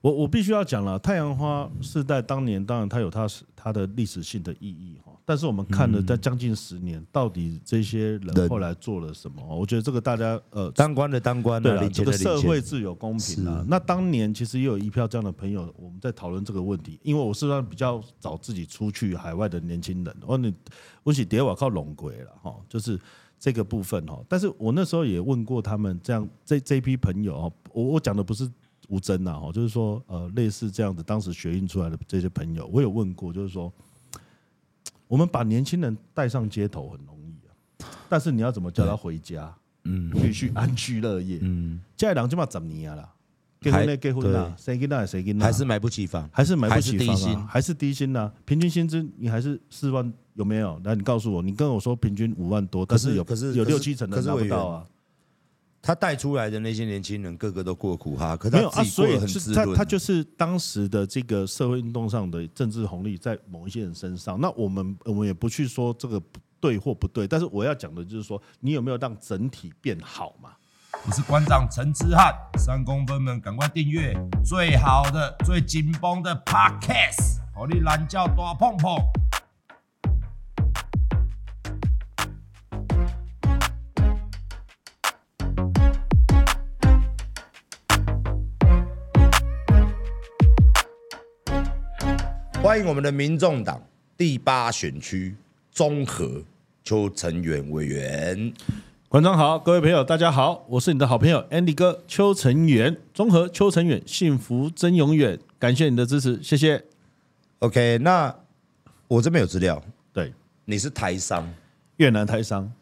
我我必须要讲了，太阳花是在当年当然它有它是它的历史性的意义哈，但是我们看了在将近十年，到底这些人后来做了什么？我觉得这个大家呃，当官的当官，对了，这个社会自有公平啊。那当年其实也有一票这样的朋友，我们在讨论这个问题，因为我是算比较早自己出去海外的年轻人，我你我是叠瓦靠龙龟了哈，就是这个部分哈。但是我那时候也问过他们，这样这这一批朋友哈，我我讲的不是。吴峥呐，哈，就是说，呃，类似这样子，当时学运出来的这些朋友，我有问过，就是说，我们把年轻人带上街头很容易啊，但是你要怎么叫他回家？嗯，必须安居乐业。嗯，现在两就嘛怎么样了？结婚呢？结婚了？谁跟那谁跟那？还是买不起房？还是买不起房啊？还是低薪呢？平均薪资你还是四万有没有？来，你告诉我，你跟我说平均五万多，可是有可是有六七成的拿不到啊。他带出来的那些年轻人，个个都过苦哈，可他没有啊，所以是他他就是当时的这个社会运动上的政治红利在某一些人身上。那我们我们也不去说这个对或不对，但是我要讲的就是说，你有没有让整体变好嘛？我是馆长陈之汉，三公分们赶快订阅最好的、最紧绷的 Podcast，好你懒叫大碰碰。欢迎我们的民众党第八选区综合邱成远委员，馆长好，各位朋友大家好，我是你的好朋友 Andy 哥邱成远，综合邱成远，幸福真永远，感谢你的支持，谢谢。OK，那我这边有资料，对，你是台商，越南台商，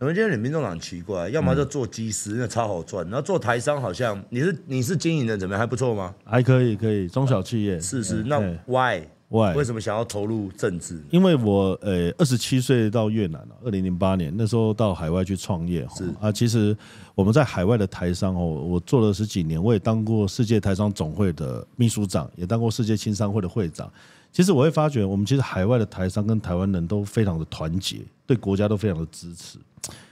我们今天你民众党很奇怪，要么就做机师，那超好赚，然后做台商好像你是你是经营的怎么样，还不错吗？还可以，可以，中小企业，是是，那 Why？为什么想要投入政治？因为我呃二十七岁到越南了，二零零八年那时候到海外去创业。哈啊，其实我们在海外的台商哦，我做了十几年，我也当过世界台商总会的秘书长，也当过世界青商会的会长。其实我会发觉，我们其实海外的台商跟台湾人都非常的团结，对国家都非常的支持。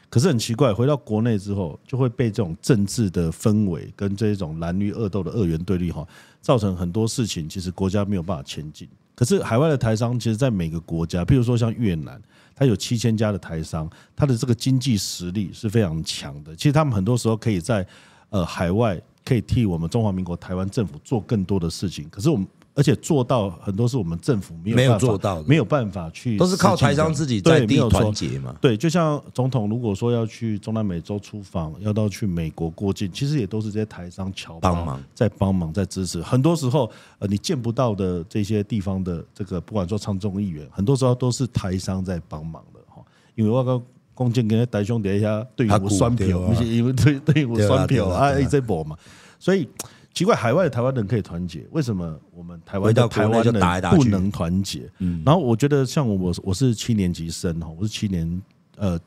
可是很奇怪，回到国内之后，就会被这种政治的氛围跟这种蓝绿恶斗的二元对立哈，造成很多事情，其实国家没有办法前进。可是海外的台商，其实，在每个国家，譬如说像越南，它有七千家的台商，它的这个经济实力是非常强的。其实他们很多时候可以在呃海外，可以替我们中华民国台湾政府做更多的事情。可是我们。而且做到很多是我们政府没有没有做到，没有办法去，都是靠台商自己在地团结嘛。对，就像总统如果说要去中南美洲出访，要到去美国过境，其实也都是这些台商侨帮忙，在帮忙，在支持。很多时候，呃，你见不到的这些地方的这个，不管说参众议员，很多时候都是台商在帮忙的哈。因为我刚共建跟台兄弟一下，对于我选票，因为对对于我选票啊，一直播嘛，所以。奇怪，海外的台湾人可以团结，为什么我们台湾的台湾人不能团结？嗯然后我觉得像我，我我是七年级生哈，我是七年呃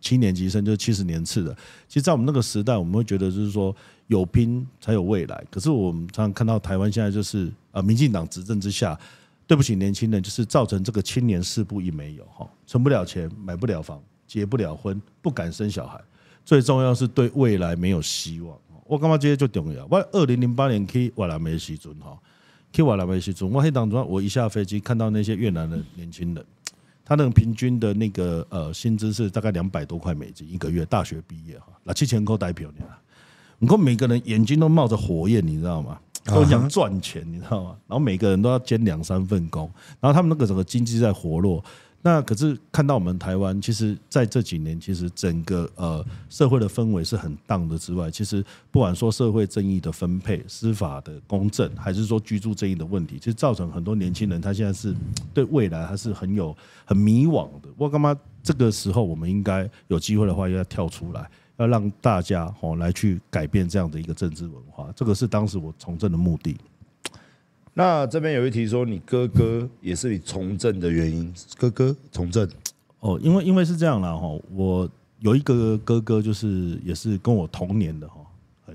七年级生，就是七十年次的。其实，在我们那个时代，我们会觉得就是说有拼才有未来。可是我们常常看到台湾现在就是呃，民进党执政之下，对不起年轻人，就是造成这个青年四不一没有哈，存不了钱，买不了房，结不了婚，不敢生小孩，最重要是对未来没有希望。我感觉这些就重要。我二零零八年去越南的时阵哈，去越南的时阵，我黑当中我一下飞机看到那些越南的年轻人，他那个平均的那个呃薪资是大概两百多块美金一个月，大学毕业哈，那七千块代表你了。你看每个人眼睛都冒着火焰，你知道吗？都想赚钱，你知道吗？然后每个人都要兼两三份工，然后他们那个整个经济在活络。那可是看到我们台湾，其实在这几年，其实整个呃社会的氛围是很荡的之外，其实不管说社会正义的分配、司法的公正，还是说居住正义的问题，其实造成很多年轻人他现在是对未来还是很有很迷惘的。我干嘛这个时候我们应该有机会的话，要跳出来，要让大家哦来去改变这样的一个政治文化，这个是当时我从政的目的。那这边有一题说，你哥哥也是你从政的原因。哥哥从政哦，因为因为是这样啦哈，我有一个哥哥，就是也是跟我同年的哈，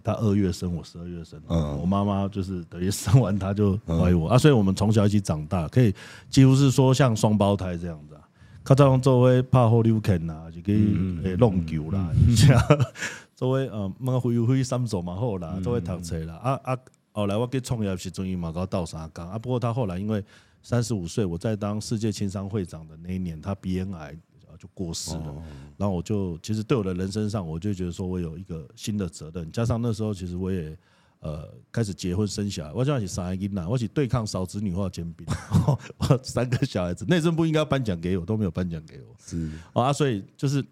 他二月生，我十二月生。嗯，我妈妈就是等于生完他就怀我啊，所以我们从小一起长大，可以几乎是说像双胞胎这样子啊。他在作为拍好溜垦呐，就可以诶弄球啦，作为 呃，蛮会会三手嘛好啦，作为读册啦啊啊。后来我给创业时终于马高到沙岗啊，不过他后来因为三十五岁，我在当世界青商会长的那一年，他鼻咽癌就过世了。然后我就其实对我的人生上，我就觉得说我有一个新的责任，加上那时候其实我也。呃，开始结婚生小孩，我就要去三个囡仔，我去对抗少子女化兼并，我三个小孩子，内政部应该颁奖给我，都没有颁奖给我，是啊，所以就是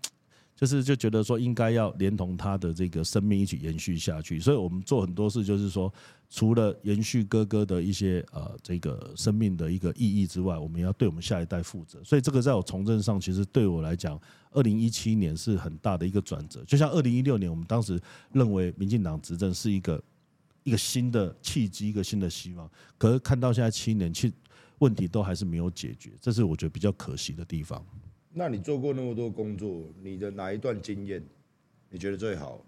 就是就觉得说应该要连同他的这个生命一起延续下去，所以我们做很多事，就是说除了延续哥哥的一些呃这个生命的一个意义之外，我们要对我们下一代负责，所以这个在我从政上，其实对我来讲，二零一七年是很大的一个转折，就像二零一六年，我们当时认为民进党执政是一个。一个新的契机，一个新的希望。可是看到现在七年，其问题都还是没有解决，这是我觉得比较可惜的地方。那你做过那么多工作，你的哪一段经验你觉得最好？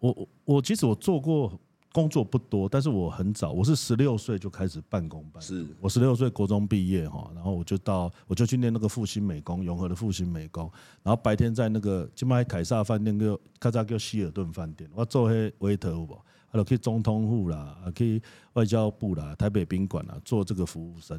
我我我其实我做过工作不多，但是我很早，我是十六岁就开始半工半。是我十六岁国中毕业哈，然后我就到我就去念那个复兴美工，永和的复兴美工，然后白天在那个金麦凯撒饭店叫卡扎叫希尔顿饭店，我做黑 waiter 不？还有去中通户啦，去外交部啦，台北宾馆啦，做这个服务生，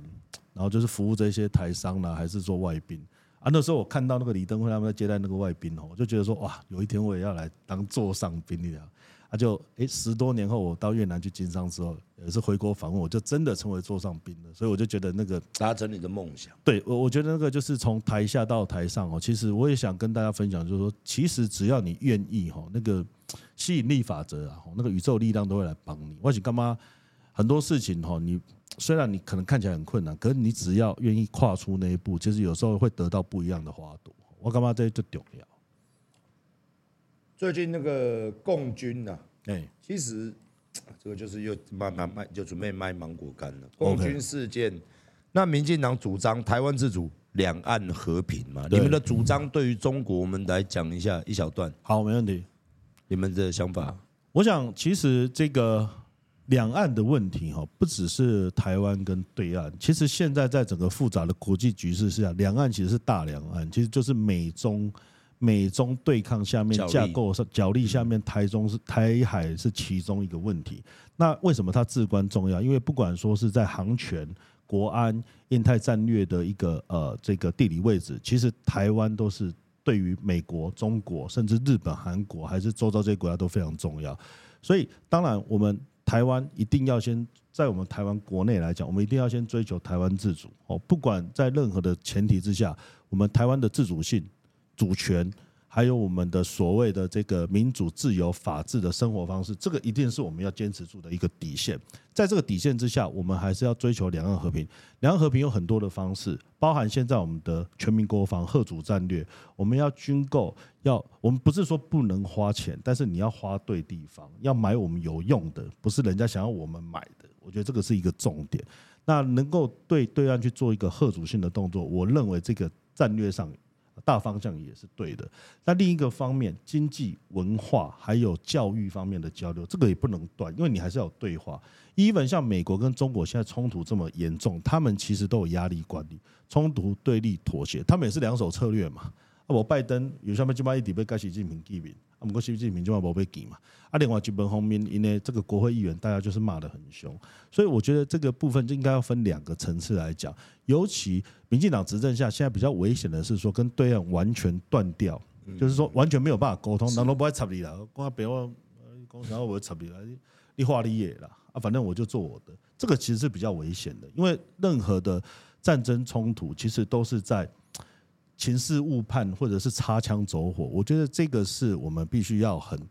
然后就是服务这些台商啦，还是做外宾啊？那时候我看到那个李登辉他们在接待那个外宾哦，我就觉得说哇，有一天我也要来当座上宾了。啊，就诶，十多年后我到越南去经商之后，也是回国访问，我就真的成为座上宾了。所以我就觉得那个达成你的梦想。对，我我觉得那个就是从台下到台上哦。其实我也想跟大家分享，就是说，其实只要你愿意哈，那个吸引力法则啊，那个宇宙力量都会来帮你。我想干嘛？很多事情哈，你虽然你可能看起来很困难，可是你只要愿意跨出那一步，其实有时候会得到不一样的花朵。我干嘛这就重要？最近那个共军呐，哎，其实 这个就是又慢慢卖，就准备卖芒果干了。共军事件，那民进党主张台湾自主、两岸和平嘛？你们的主张对于中国，我们来讲一下一小段。好，没问题。你们的想法？我想，其实这个两岸的问题哈，不只是台湾跟对岸，其实现在在整个复杂的国际局势下，两岸其实是大两岸，其实就是美中。美中对抗下面架构是角力下面，台中是台海是其中一个问题。那为什么它至关重要？因为不管说是在航权、国安、印太战略的一个呃这个地理位置，其实台湾都是对于美国、中国甚至日本、韩国还是周遭这些国家都非常重要。所以当然我们台湾一定要先在我们台湾国内来讲，我们一定要先追求台湾自主哦。不管在任何的前提之下，我们台湾的自主性。主权，还有我们的所谓的这个民主、自由、法治的生活方式，这个一定是我们要坚持住的一个底线。在这个底线之下，我们还是要追求两岸和平。两岸和平有很多的方式，包含现在我们的全民国防、贺主战略，我们要军购，要我们不是说不能花钱，但是你要花对地方，要买我们有用的，不是人家想要我们买的。我觉得这个是一个重点。那能够对对岸去做一个贺主性的动作，我认为这个战略上。大方向也是对的，那另一个方面，经济、文化还有教育方面的交流，这个也不能断，因为你还是要对话。even 像美国跟中国现在冲突这么严重，他们其实都有压力管理、冲突对立、妥协，他们也是两手策略嘛。我拜登有下面就把一底被盖习近平记名，啊，不过习近平就把宝贝给嘛。啊，另外基本方面，因为这个国会议员大家就是骂得很凶，所以我觉得这个部分就应该要分两个层次来讲。尤其民进党执政下，现在比较危险的是说跟对岸完全断掉，就是说完全没有办法沟通，人都不会插你了。光别话，光想要我插你了，你话你也了啊，反正我就做我的。这个其实是比较危险的，因为任何的战争冲突其实都是在。情势误判，或者是擦枪走火，我觉得这个是我们必须要很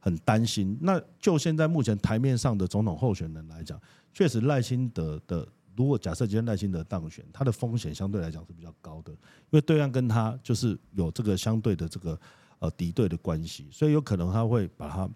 很担心。那就现在目前台面上的总统候选人来讲，确实赖清德的，如果假设今天赖清德当选，他的风险相对来讲是比较高的，因为对岸跟他就是有这个相对的这个呃敌对的关系，所以有可能他会把他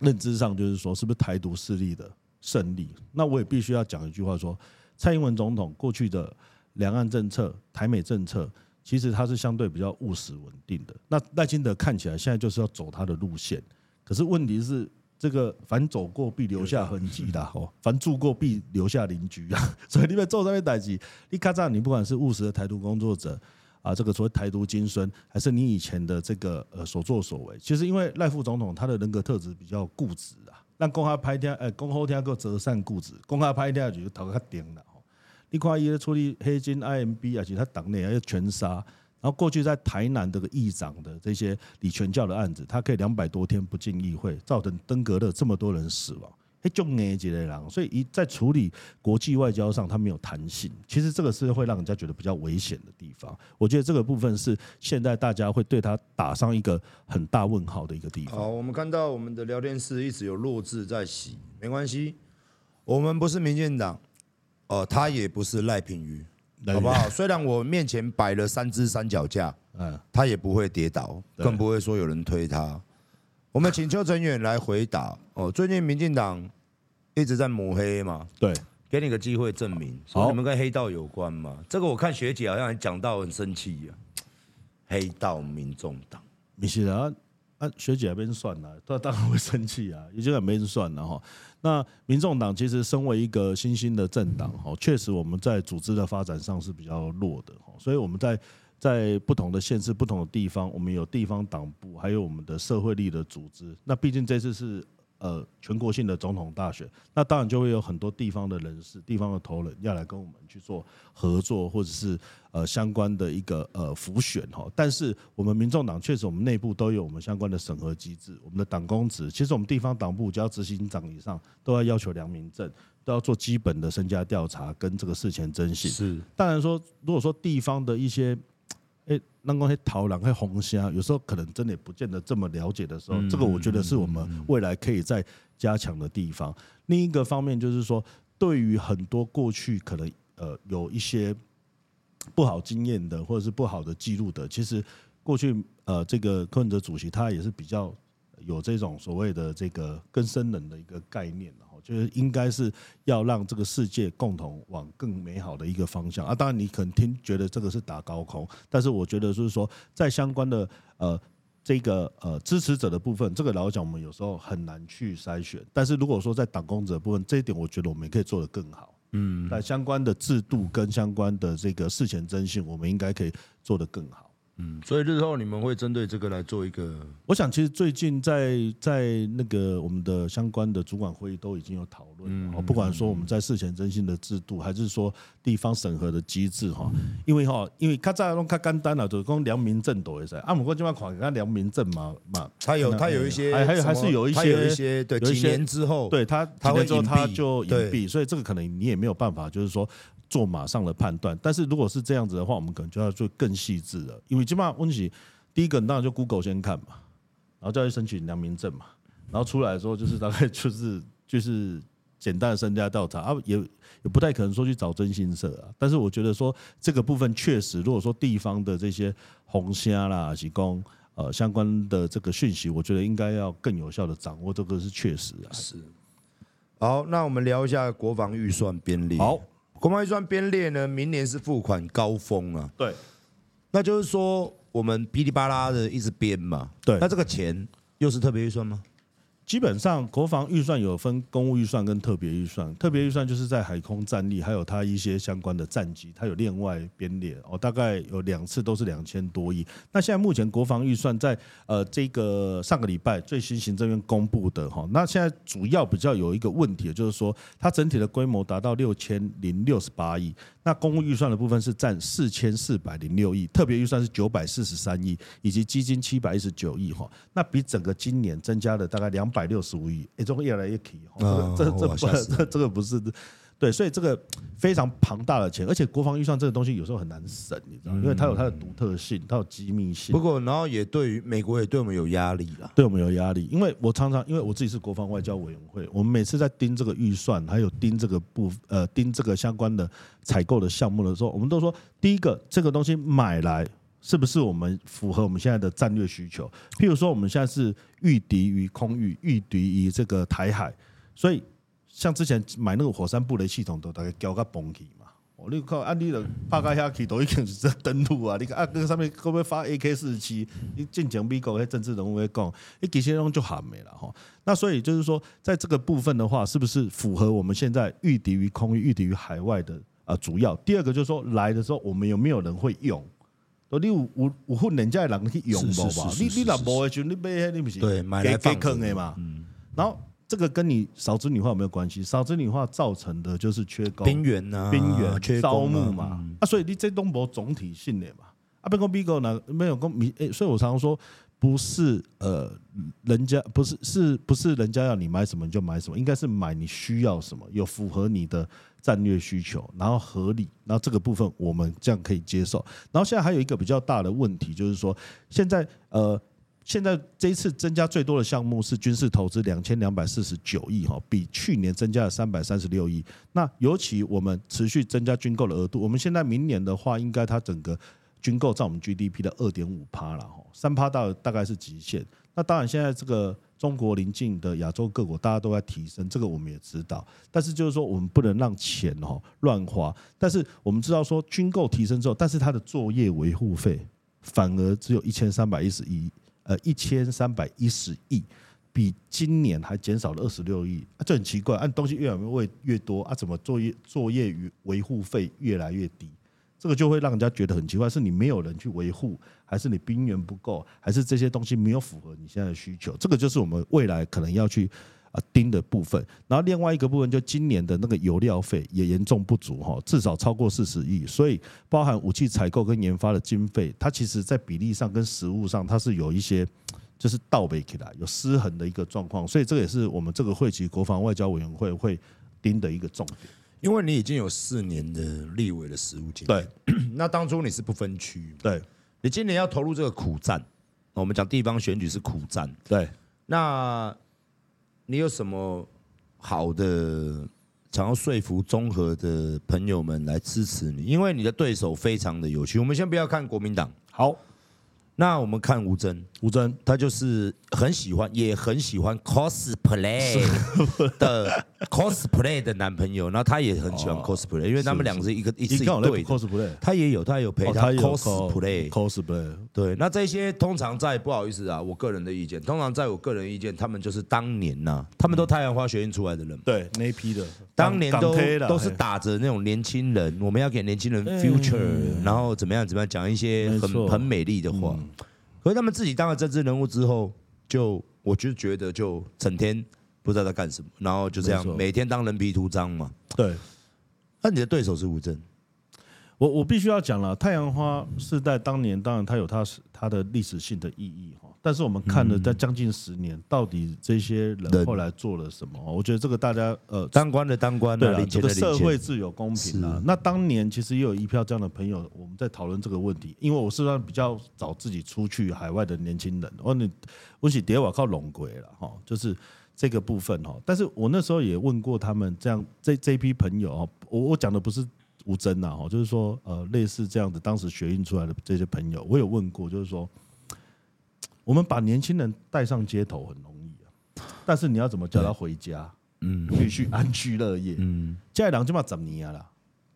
认知上就是说是不是台独势力的胜利。那我也必须要讲一句话说，蔡英文总统过去的两岸政策、台美政策。其实他是相对比较务实稳定的。那赖清德看起来现在就是要走他的路线，可是问题是，这个凡走过必留下痕迹的哦，凡住过必留下邻居啊。所以你们做这边代志，你看这样，你不管是务实的台独工作者啊，这个所谓台独精神，还是你以前的这个呃所作所为，其实因为赖副总统他的人格特质比较固执啊，让讲较歹听，诶，讲好听够折善固执，公开拍天就头壳较顶了。你看伊处理黑金 IMB 而且他党内还有全杀，然后过去在台南这个议长的这些李全教的案子，他可以两百多天不进议会，造成登革热这么多人死亡。哎，就那几类人，所以一在处理国际外交上，他没有弹性。其实这个是会让人家觉得比较危险的地方。我觉得这个部分是现在大家会对他打上一个很大问号的一个地方。好，我们看到我们的聊天室一直有弱智在洗，没关系，我们不是民进党，呃，他也不是赖品瑜，好不好？虽然我面前摆了三只三脚架，嗯，他也不会跌倒，更不会说有人推他。我们请邱成远来回答哦。最近民进党一直在抹黑嘛，对，给你个机会证明，说你们跟黑道有关嘛？这个我看学姐好像还讲到很生气呀。黑道民众党，你是啊，啊学姐那边算了，他当然会生气啊，已经很没人算了哈。那民众党其实身为一个新兴的政党哈，确实我们在组织的发展上是比较弱的哈，所以我们在。在不同的县市、不同的地方，我们有地方党部，还有我们的社会力的组织。那毕竟这次是呃全国性的总统大选，那当然就会有很多地方的人士、地方的头人要来跟我们去做合作，或者是呃相关的一个呃辅选哈。但是我们民众党确实，我们内部都有我们相关的审核机制，我们的党工职，其实我们地方党部只要执行长以上，都要要求良民证，都要做基本的身家调查跟这个事前征信。是，当然说，如果说地方的一些哎，那个桃狼、黑红虾，有时候可能真的也不见得这么了解的时候，这个我觉得是我们未来可以再加强的地方。另一个方面就是说，对于很多过去可能呃有一些不好经验的或者是不好的记录的，其实过去呃这个柯文哲主席他也是比较有这种所谓的这个更生人的一个概念。就是应该是要让这个世界共同往更美好的一个方向啊！当然你可能听觉得这个是打高空，但是我觉得就是说，在相关的呃这个呃支持者的部分，这个老实讲我们有时候很难去筛选。但是如果说在党公职的部分，这一点我觉得我们也可以做得更好。嗯，在相关的制度跟相关的这个事前征信，我们应该可以做得更好。嗯，所以日后你们会针对这个来做一个。我想，其实最近在在那个我们的相关的主管会议都已经有讨论。嗯，不管说我们在事前征信的制度，还是说地方审核的机制哈，因为哈，因为较早拢较简单了，就是讲良民证都会在。啊，不过今晚看看良民证嘛嘛，他有他有一些，还还有还是有一些有一些对几年之后，对他他会之后他就隐蔽，所以这个可能你也没有办法，就是说。做马上的判断，但是如果是这样子的话，我们可能就要做更细致了。因为基本上问题，第一个当然就 Google 先看嘛，然后再去申请良民证嘛，然后出来的时候就是大概就是 就是简单的身家调查啊，也也不太可能说去找征信社啊。但是我觉得说这个部分确实，如果说地方的这些红虾啦、提供呃相关的这个讯息，我觉得应该要更有效的掌握，这个是确实啊。是。好，那我们聊一下国防预算编列。好。国贸预算编列呢，明年是付款高峰啊。对，那就是说我们噼里啪啦的一直编嘛。对，那这个钱又是特别预算吗？基本上，国防预算有分公务预算跟特别预算。特别预算就是在海空战力，还有它一些相关的战机，它有另外编列哦。大概有两次都是两千多亿。那现在目前国防预算在呃这个上个礼拜最新行政院公布的哈，那现在主要比较有一个问题，就是说它整体的规模达到六千零六十八亿。那公务预算的部分是占四千四百零六亿，特别预算是九百四十三亿，以及基金七百一十九亿哈。那比整个今年增加了大概两百六十五亿，也就会越来越提哈。这这不这这个不是对，所以这个非常庞大的钱，而且国防预算这个东西有时候很难审，你知道吗？因为它有它的独特性，它有机密性。不过，然后也对于美国也对我们有压力了，对我们有压力。因为我常常因为我自己是国防外交委员会，我们每次在盯这个预算，还有盯这个部呃盯这个相关的采购的项目的时候，我们都说，第一个这个东西买来是不是我们符合我们现在的战略需求？譬如说，我们现在是御敌于空域，御敌于这个台海，所以。像之前买那个火山布雷系统都大概交个崩起嘛，哦，你看啊，你的帕加下去都已经是在登陆啊，你看啊，那个上面会不会发 AK 四十七？你进讲美国那政治人物会讲，你这些东就喊没了哈。那所以就是说，在这个部分的话，是不是符合我们现在御敌于空域、御敌于海外的啊主要？第二个就是说，来的时候我们有没有人会用？你有有有训练家的人去用不吧？你你那无的时候，你买你不是对买来放坑的嘛？嗯，然后。这个跟你少子女化有没有关系？少子女化造成的就是缺工、兵源呐、兵源缺招募嘛。嗯、啊，所以你这东博总体性的嘛。啊，别讲 Bigo 呢，没有公民，所以我常常说，不是呃，人家不是是不是人家要你买什么你就买什么，应该是买你需要什么，有符合你的战略需求，然后合理，然后这个部分我们这样可以接受。然后现在还有一个比较大的问题，就是说现在呃，现在这一次增加最多的项目是军事投资两千两百四十九亿哈，比去年增加了三百三十六亿。那尤其我们持续增加军购的额度，我们现在明年的话，应该它整个。军购占我们 GDP 的二点五趴了哈，三趴到大概是极限。那当然，现在这个中国邻近的亚洲各国，大家都在提升，这个我们也知道。但是就是说，我们不能让钱哈乱花。但是我们知道说，军购提升之后，但是它的作业维护费反而只有一千三百一十亿，呃，一千三百一十亿，比今年还减少了二十六亿，这很奇怪。按东西越来越越多啊，怎么作业作业与维护费越来越低？这个就会让人家觉得很奇怪，是你没有人去维护，还是你兵源不够，还是这些东西没有符合你现在的需求？这个就是我们未来可能要去啊盯的部分。然后另外一个部分，就今年的那个油料费也严重不足哈，至少超过四十亿，所以包含武器采购跟研发的经费，它其实在比例上跟实物上，它是有一些就是倒背起来有失衡的一个状况，所以这个也是我们这个会期国防外交委员会会盯的一个重点。因为你已经有四年的立委的实务经验，对，那当初你是不分区，对，你今年要投入这个苦战，我们讲地方选举是苦战，对，那你有什么好的想要说服综合的朋友们来支持你？因为你的对手非常的有趣，我们先不要看国民党，好。那我们看吴尊，吴尊。他就是很喜欢，也很喜欢 cosplay 的 cosplay 的男朋友，然后他也很喜欢 cosplay，因为他们两个是一个一次一对 cosplay，他也有，他也有陪他 cosplay cosplay，对，那这些通常在不好意思啊，我个人的意见，通常在我个人意见，他们就是当年呐，他们都太阳花学院出来的人，对那一批的，当年都都是打着那种年轻人，我们要给年轻人 future，然后怎么样怎么样，讲一些很很美丽的话。可是他们自己当了政治人物之后，就我就觉得就整天不知道在干什么，然后就这样每天当人皮图章嘛。对，那你的对手是吴峥。我我必须要讲了，太阳花是在当年，当然它有它是它的历史性的意义哈。但是我们看了在将近十年，到底这些人后来做了什么？我觉得这个大家呃，当官的当官，对了，这个社会自有公平啊。那当年其实也有一票这样的朋友，我们在讨论这个问题。因为我是算比较早自己出去海外的年轻人，我你我是叠瓦靠龙龟了哈，就是这个部分哈。但是我那时候也问过他们，这样这这批朋友哦，我我讲的不是。吴真呐，哈，就是说，呃，类似这样子，当时学运出来的这些朋友，我有问过，就是说，我们把年轻人带上街头很容易啊，但是你要怎么叫他回家，嗯，必须安居乐业，嗯，家里人就嘛怎么样了？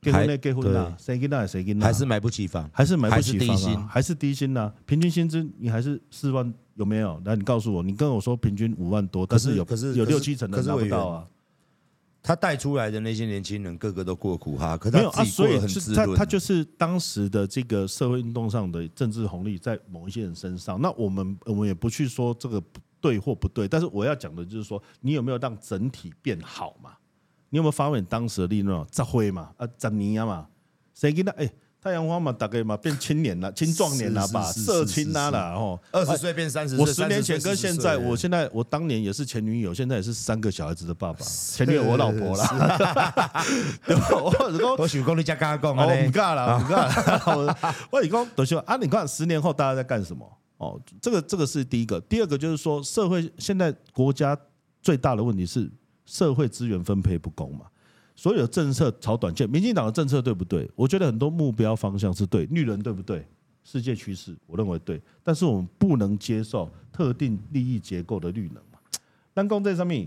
结婚的？结婚啦？谁跟那谁跟那？还是买不起房？还是买不起房啊？还是低薪呢？平均薪资你还是四万有没有？那，你告诉我，你跟我说平均五万多，但是有可是有六七成的拿不到啊。他带出来的那些年轻人，个个都过苦哈，可是他自己过得很滋润。没有啊，所以是他他就是当时的这个社会运动上的政治红利在某一些人身上。那我们我们也不去说这个对或不对，但是我要讲的就是说，你有没有让整体变好嘛？你有没有发挥当时的利润？扎灰嘛，啊，扎尼啊嘛，谁给他？哎。太阳花嘛，大概嘛变青年了，青壮年了吧，色青啦啦，吼，二十岁变三十岁。我十年前跟现在，我现在我当年也是前女友，现在也是三个小孩子的爸爸，前女友我老婆啦。对吧？我讲，我想讲你家刚刚讲，我，不干了，不干了。我讲，都说啊，你看十年后大家在干什么？哦，这个这个是第一个，第二个就是说，社会现在国家最大的问题是社会资源分配不公嘛。所有政策炒短线，民进党的政策对不对？我觉得很多目标方向是对，绿能对不对？世界趋势我认为对，但是我们不能接受特定利益结构的绿能嘛。但公在上面，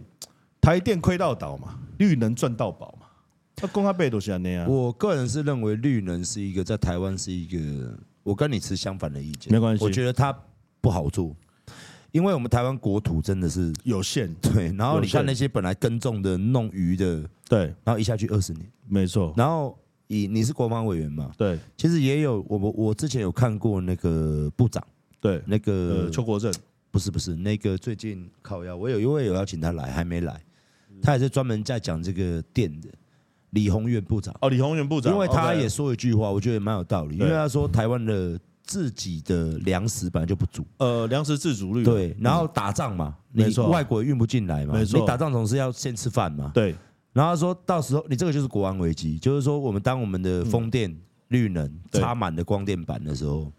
台电亏到倒嘛，绿能赚到宝嘛。那公开背都是那样。我个人是认为绿能是一个在台湾是一个，我跟你持相反的意见。没关系，我觉得它不好做。因为我们台湾国土真的是有限，对。然后你看那些本来耕种的、弄鱼的，对。然后一下去二十年，没错。然后以你是国防委员嘛，对。其实也有我我我之前有看过那个部长，对，那个邱国正，不是不是那个最近靠要，我有一位有邀请他来，还没来。他也是专门在讲这个电的李宏源部长。哦，李宏源部长，因为他也说一句话，我觉得蛮有道理，因为他说台湾的自己的粮食本来就不足，呃，粮食自主率对，然后打仗嘛，你外国运不进来嘛，没错，你打仗总是要先吃饭嘛，对。然后他说到时候你这个就是国安危机，就是说我们当我们的风电、绿能插满的光电板的时候，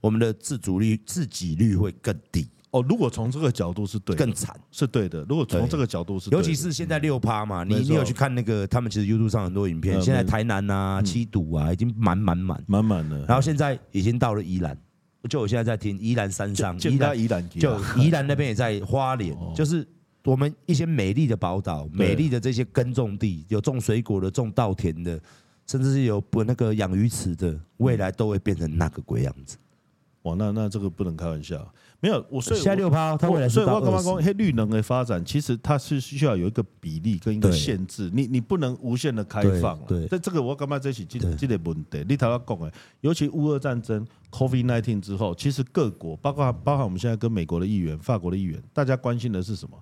我们的自主率、自给率会更低。哦，如果从这个角度是对，更惨是对的。如果从这个角度是，尤其是现在六趴嘛，你你有去看那个他们其实 YouTube 上很多影片，现在台南啊、七堵啊已经满满满满满了，然后现在已经到了宜兰，就我现在在听宜兰山上，宜兰宜兰就宜兰那边也在花莲，就是。我们一些美丽的宝岛，美丽的这些耕种地，有种水果的，种稻田的，甚至是有不那个养鱼池的，未来都会变成那个鬼样子。哇，那那这个不能开玩笑。没有，我所以下六趴，它未来所以我刚刚讲，黑绿能的发展，其实它是需要有一个比例跟一个限制，你你不能无限的开放。对，这这个我刚刚在一起记得记得问题，你头要讲的，尤其乌俄战争，COVID nineteen 之后，其实各国，包括包括我们现在跟美国的议员、法国的议员，大家关心的是什么？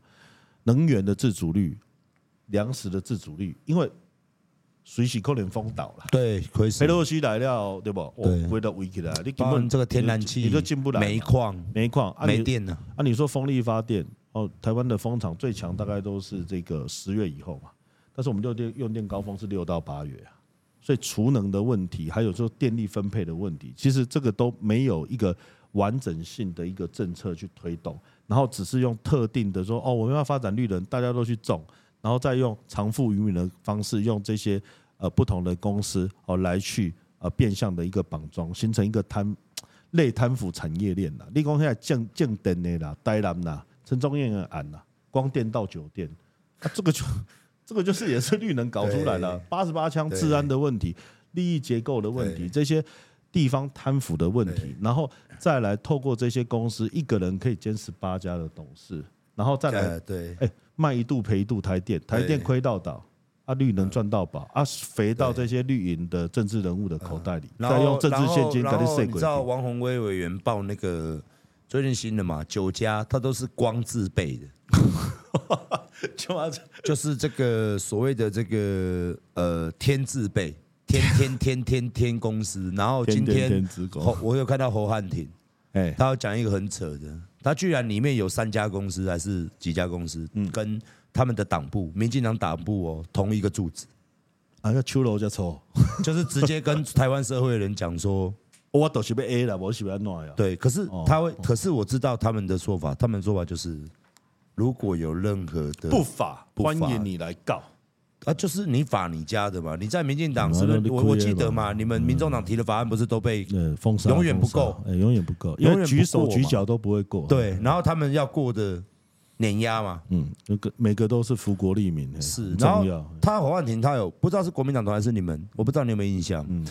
能源的自主率，粮食的自主率，因为随时可能封岛了。对，佩洛西来了，对不？对，回到围起来，你根本这个天然气你都进不来。煤矿，煤矿，没电了。啊，你说风力发电，哦，台湾的风场最强大概都是这个十月以后嘛。但是我们用电用电高峰是六到八月啊，所以储能的问题，还有说电力分配的问题，其实这个都没有一个完整性的一个政策去推动。然后只是用特定的说哦，我们要发展绿能，大家都去种，然后再用长富于民的方式，用这些呃不同的公司哦来去呃变相的一个绑桩，形成一个贪类贪腐产业链啦。你讲现在降降电的啦，台南啦，陈忠燕的案啦，光电到酒店，啊，这个就 这个就是也是绿能搞出来了，八十八枪治安的问题，利益结构的问题，这些。地方贪腐的问题，然后再来透过这些公司，一个人可以兼十八家的董事，然后再来对，哎，卖一度赔一度台电，台电亏到倒，啊绿能赚到宝，啊肥到这些绿营的政治人物的口袋里，再用政治现金给你塞。你知道王宏威委员报那个最近新的嘛？酒家他都是光自备的，就 就是这个所谓的这个呃天自备。天天天天天公司，然后今天侯我有看到侯汉廷，哎，他要讲一个很扯的，他居然里面有三家公司还是几家公司，跟他们的党部，民进党党部哦，同一个住址，啊，那秋楼就错，就是直接跟台湾社会的人讲说，我都是被 A 了，我是被 N 呀，对，可是他会，可是我知道他们的说法，他们的说法就是，如果有任何的不法，欢迎你来告。啊，就是你法你家的嘛？你在民进党是不是？我我记得嘛，你们民众党提的法案不是都被封杀？永远不够，永远不够，因为举手举脚都不会过。对，然后他们要过的碾压嘛，嗯，每个每个都是福国利民，是。然后他侯汉廷他有不知道是国民党团还是你们，我不知道你有没有印象？嗯，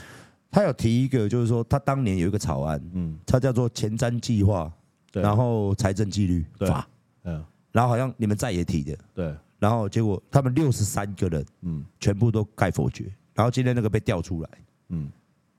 他有提一个，就是说他当年有一个草案，嗯，他叫做前瞻计划，然后财政纪律法，嗯，然后好像你们在也提的，对。然后结果他们六十三个人，嗯，全部都盖否决。然后今天那个被调出来，嗯，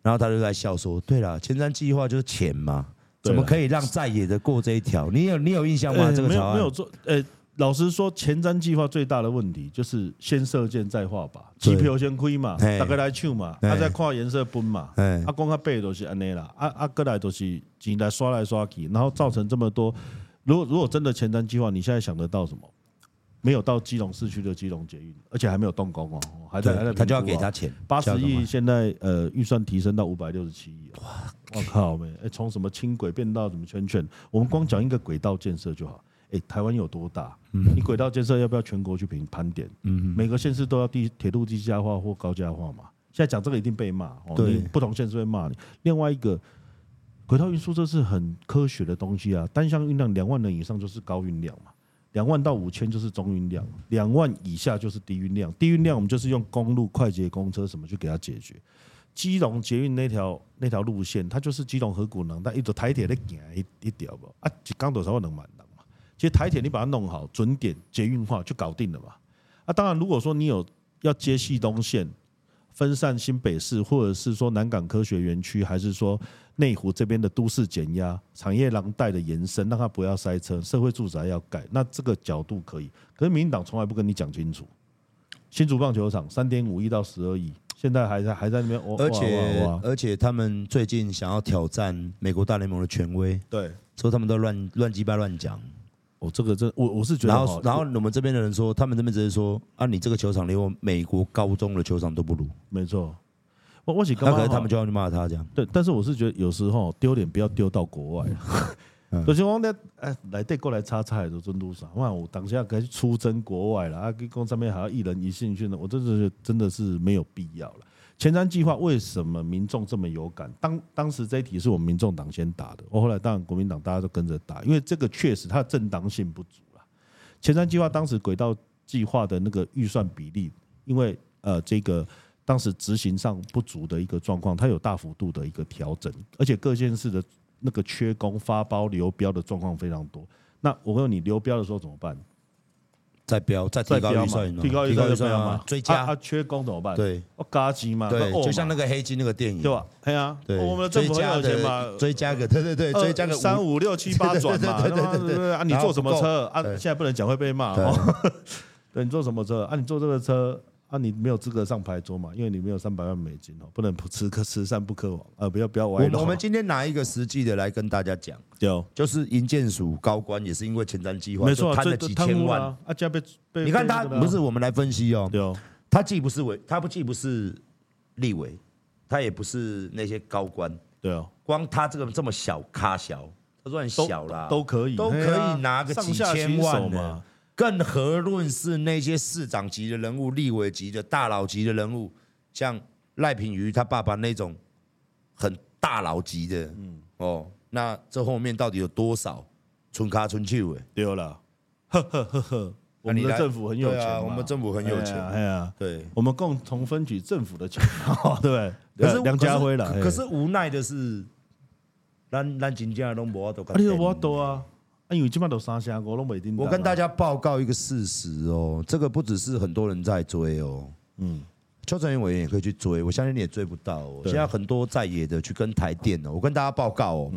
然后他就在笑说：“对了，前瞻计划就是钱嘛，怎么可以让在野的过这一条？你有你有印象吗？这个没有没有做。呃，老实说，前瞻计划最大的问题就是先射箭再画靶，机票先亏嘛，大家来抢嘛，他再看颜色分嘛，啊，光他背都是安内啦，啊啊，过来都是钱来刷来刷去，然后造成这么多。如果如果真的前瞻计划，你现在想得到什么？没有到基隆市区的基隆捷运，而且还没有动工哦，还在还在。他就要给他钱，八十亿现在呃预算提升到五百六十七亿。哇，我靠没！哎，从什么轻轨变到什么圈圈，我们光讲一个轨道建设就好。哎，台湾有多大？你轨道建设要不要全国去评盘点？嗯，每个县市都要地铁路地下化或高架化嘛？现在讲这个一定被骂。对，不同县市会骂你。另外一个，轨道运输这是很科学的东西啊，单向运量两万人以上就是高运量嘛。两万到五千就是中运量，两万以下就是低运量。低运量我们就是用公路、快捷公车什么去给它解决。基隆捷运那条那条路线，它就是基隆河谷能，但一座台铁的行一一条不啊，刚多少能满人嘛？其实台铁你把它弄好，准点捷运化就搞定了嘛。啊，当然如果说你有要接汐东线，分散新北市，或者是说南港科学园区，还是说内湖这边的都市减压、产业廊带的延伸，让它不要塞车，社会住宅要盖，那这个角度可以。可是民进党从来不跟你讲清楚。新竹棒球场三点五亿到十二亿，现在还在还在那边，而且而且他们最近想要挑战美国大联盟的权威，对，说他们都乱乱鸡巴乱讲。哦，这个这我我是觉得，然后然后我们这边的人说，他们这边只是说啊，你这个球场连我美国高中的球场都不如，没错。我我刚可是他们就要去骂他这样。对，但是我是觉得有时候丢脸不要丢到国外。有些我咧哎，来对过来插菜都真多少。哇，我当下该出征国外了啊，跟公上面还要一人一信去呢，我真的真的是没有必要了。前瞻计划为什么民众这么有感？当当时这一题是我们民众党先打的，我后来当然国民党大家都跟着打，因为这个确实它的正当性不足了。前瞻计划当时轨道计划的那个预算比例，因为呃这个。当时执行上不足的一个状况，它有大幅度的一个调整，而且各县市的那个缺工、发包、流标的状况非常多。那我问你，流标的时候怎么办？再标，再提高预算，提高预算嘛？追加，他缺工怎么办？对，我加急嘛？对，就像那个黑金那个电影，对吧？对啊，对，我们的政府很有钱嘛？追加个，对对对，追加个三五六七八转嘛？对对对对啊，你坐什么车啊？现在不能讲会被骂哦。对，你坐什么车啊？你坐这个车。啊，你没有资格上牌桌嘛？因为你没有三百万美金哦，不能不吃可慈善不可往啊！不要不要歪了。我们今天拿一个实际的来跟大家讲，有就是银建署高官也是因为前瞻计划，没错，贪了几千万啊！啊，被被你看他不是我们来分析哦，有他既不是委，他不既不是立委，他也不是那些高官，对哦，光他这个这么小咖小，他说很小啦，都可以都可以拿个几千万嘛。更何论是那些市长级的人物、立委级的大佬级的人物，像赖品妤他爸爸那种很大佬级的，嗯。哦，那这后面到底有多少村卡村丘？哎，丢了，呵呵呵呵，我们的政府很有钱，我们政府很有钱，哎呀，对，我们共同分取政府的钱，对不对？可是梁家辉了，可是无奈的是，咱咱真正都无多，你都无多啊？因为基本都三下我。我跟大家报告一个事实哦，这个不只是很多人在追哦，嗯，邱成元委员也可以去追，我相信你也追不到哦。现在很多在野的去跟台电哦，我跟大家报告哦，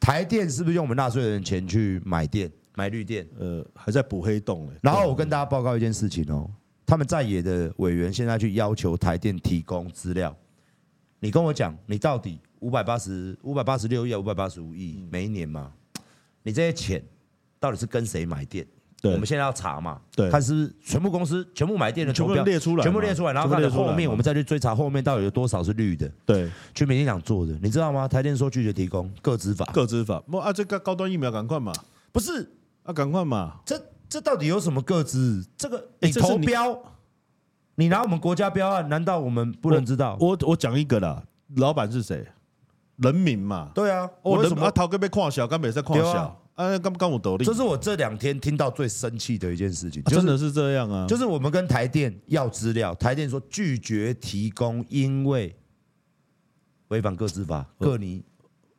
台电是不是用我们纳税人钱去买电、买绿电？呃，还在补黑洞呢。然后我跟大家报告一件事情哦，他们在野的委员现在去要求台电提供资料，你跟我讲，你到底五百八十五百八十六亿、五百八十五亿每一年吗？你这些钱到底是跟谁买电？对，我们现在要查嘛，对，看是不是全部公司全部买电的全部列出来，全部列出来，然后看的后面我们再去追查后面到底有多少是绿的。对，去民进党做的，你知道吗？台电说拒绝提供，个资法，个资法。不啊，这个高端疫苗赶快嘛？不是啊，赶快嘛？这这到底有什么个资？这个你投标，你拿我们国家标案，难道我们不能知道？我我讲一个啦，老板是谁？人民嘛，对啊，我什么啊？头壳被跨小，刚没在跨小，啊，刚刚我得力。这是我这两天听到最生气的一件事情，真的是这样啊！就是我们跟台电要资料，台电说拒绝提供，因为违反个资法，各你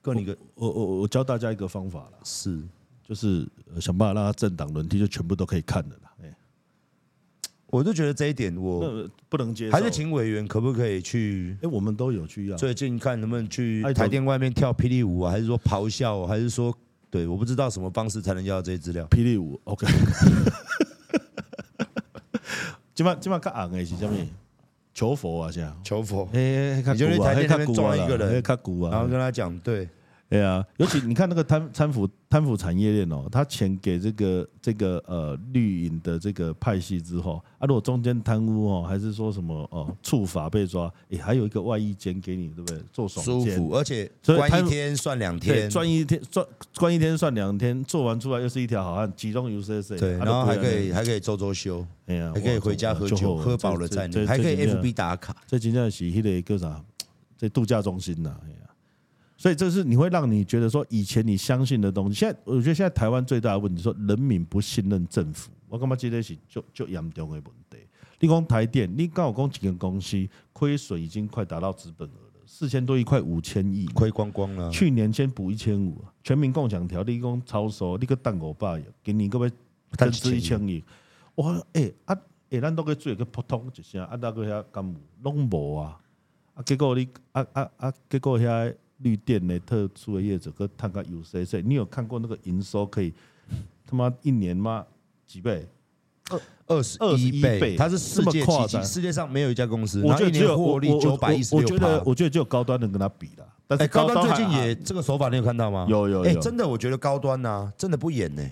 各你个。我我我教大家一个方法了，是，就是想办法让他政党轮替，就全部都可以看的啦。我就觉得这一点我不能接受，还是请委员可不可以去？哎，我们都有去要。最近看能不能去台电外面跳霹雳舞啊？还是说咆哮？还是说，对，我不知道什么方式才能要到这些资料。霹雳舞，OK。今晚今晚看昂的是什么？求佛啊，这样。求佛。哎，你就去台电那边装一个人，然后跟他讲，对。对啊，尤其你看那个贪贪腐贪腐产业链哦，他钱给这个这个呃绿营的这个派系之后啊，如果中间贪污哦，还是说什么哦处罚被抓，诶，还有一个外衣间给你，对不对？做爽舒服，而且关一天算两天，赚一天赚关一天算两天，做完出来又是一条好汉，集中 UCC，对，然后还可以还可以周周休，哎呀，还可以回家喝酒，喝饱了再，还可以 FB 打卡，这真正是迄个叫啥？这度假中心呐。所以这是你会让你觉得说以前你相信的东西，现在我觉得现在台湾最大的问题说人民不信任政府，我干嘛觉得是就就严重的问题。你讲台电，你刚好讲几个公司亏损已经快达到资本额了，四千多亿快五千亿，亏光光了。去年先补一千五，全民共享条例讲超收，你个蛋狗爸给你各位增资一千亿，哇，哎啊哎，咱都可以做个普通一声，啊那个遐干部拢无啊，啊结果你啊啊啊结果遐。绿电的特殊的业者，跟探个有谁谁你有看过那个营收可以他妈一年吗？几倍？二二十二十一倍，它是世界奇迹，世界上没有一家公司，我觉得只有获利九百一十六。我觉得我觉得只有高端能跟他比了。但是高端最近也这个手法，你有看到吗？有有有。哎，真的，我觉得高端呐，真的不演呢。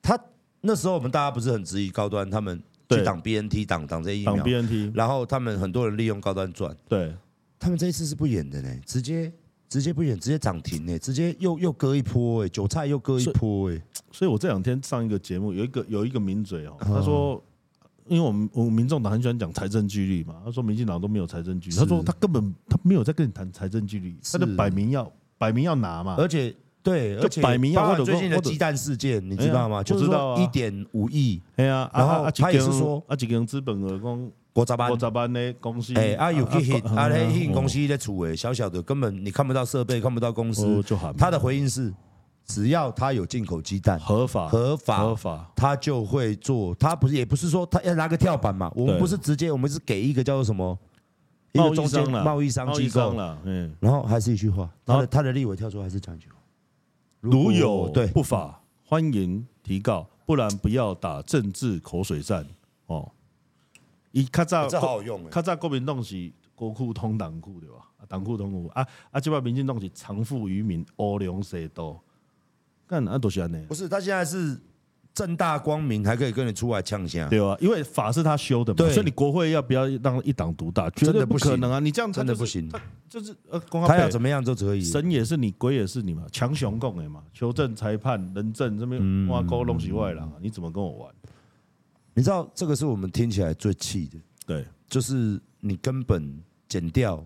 他那时候我们大家不是很质疑高端，他们去挡 BNT，挡挡这疫苗，挡 BNT，然后他们很多人利用高端赚。对，他们这一次是不演的呢，直接直接不演，直接涨停呢，直接又又割一波哎，韭菜又割一波哎。所以我这两天上一个节目，有一个有一个名嘴哦，他说。因为我们我们民众党很喜欢讲财政纪律嘛，他说民进党都没有财政纪律，他说他根本他没有在跟你谈财政纪律，他就摆明要摆明要拿嘛，而且对，而且摆明要。最近的鸡蛋事件你知道吗？就是说一点五亿，对啊，然后他也是说啊几个资本额讲国杂班国杂班的公司，哎啊有去黑啊黑公司在处诶，小小的根本你看不到设备，看不到公司，他的回应是。只要他有进口鸡蛋，合法合法合法，他就会做。他不是也不是说他要拿个跳板嘛？我们不是直接，我们是给一个叫做什么贸易商贸易商机构了。嗯，然后还是一句话，他的他的立委跳出来还是讲一句话：如有对不法，欢迎提告，不然不要打政治口水战哦。一卡扎这好好用，卡扎国民党是国库通党库对吧？党库通库啊啊！这边民进党是藏富于民，欧良谁多？干啊，多少呢？不是，他现在是正大光明，还可以跟你出来呛下，对啊，因为法是他修的嘛，所以你国会要不要让一党独大？绝对不可能啊！你这样真的不行，就是呃，他要怎么样都可以，神也是你，鬼也是你嘛，强雄共的嘛，求证、裁判、人证这边挖沟拢是外了，你怎么跟我玩？你知道这个是我们听起来最气的，对，就是你根本剪掉，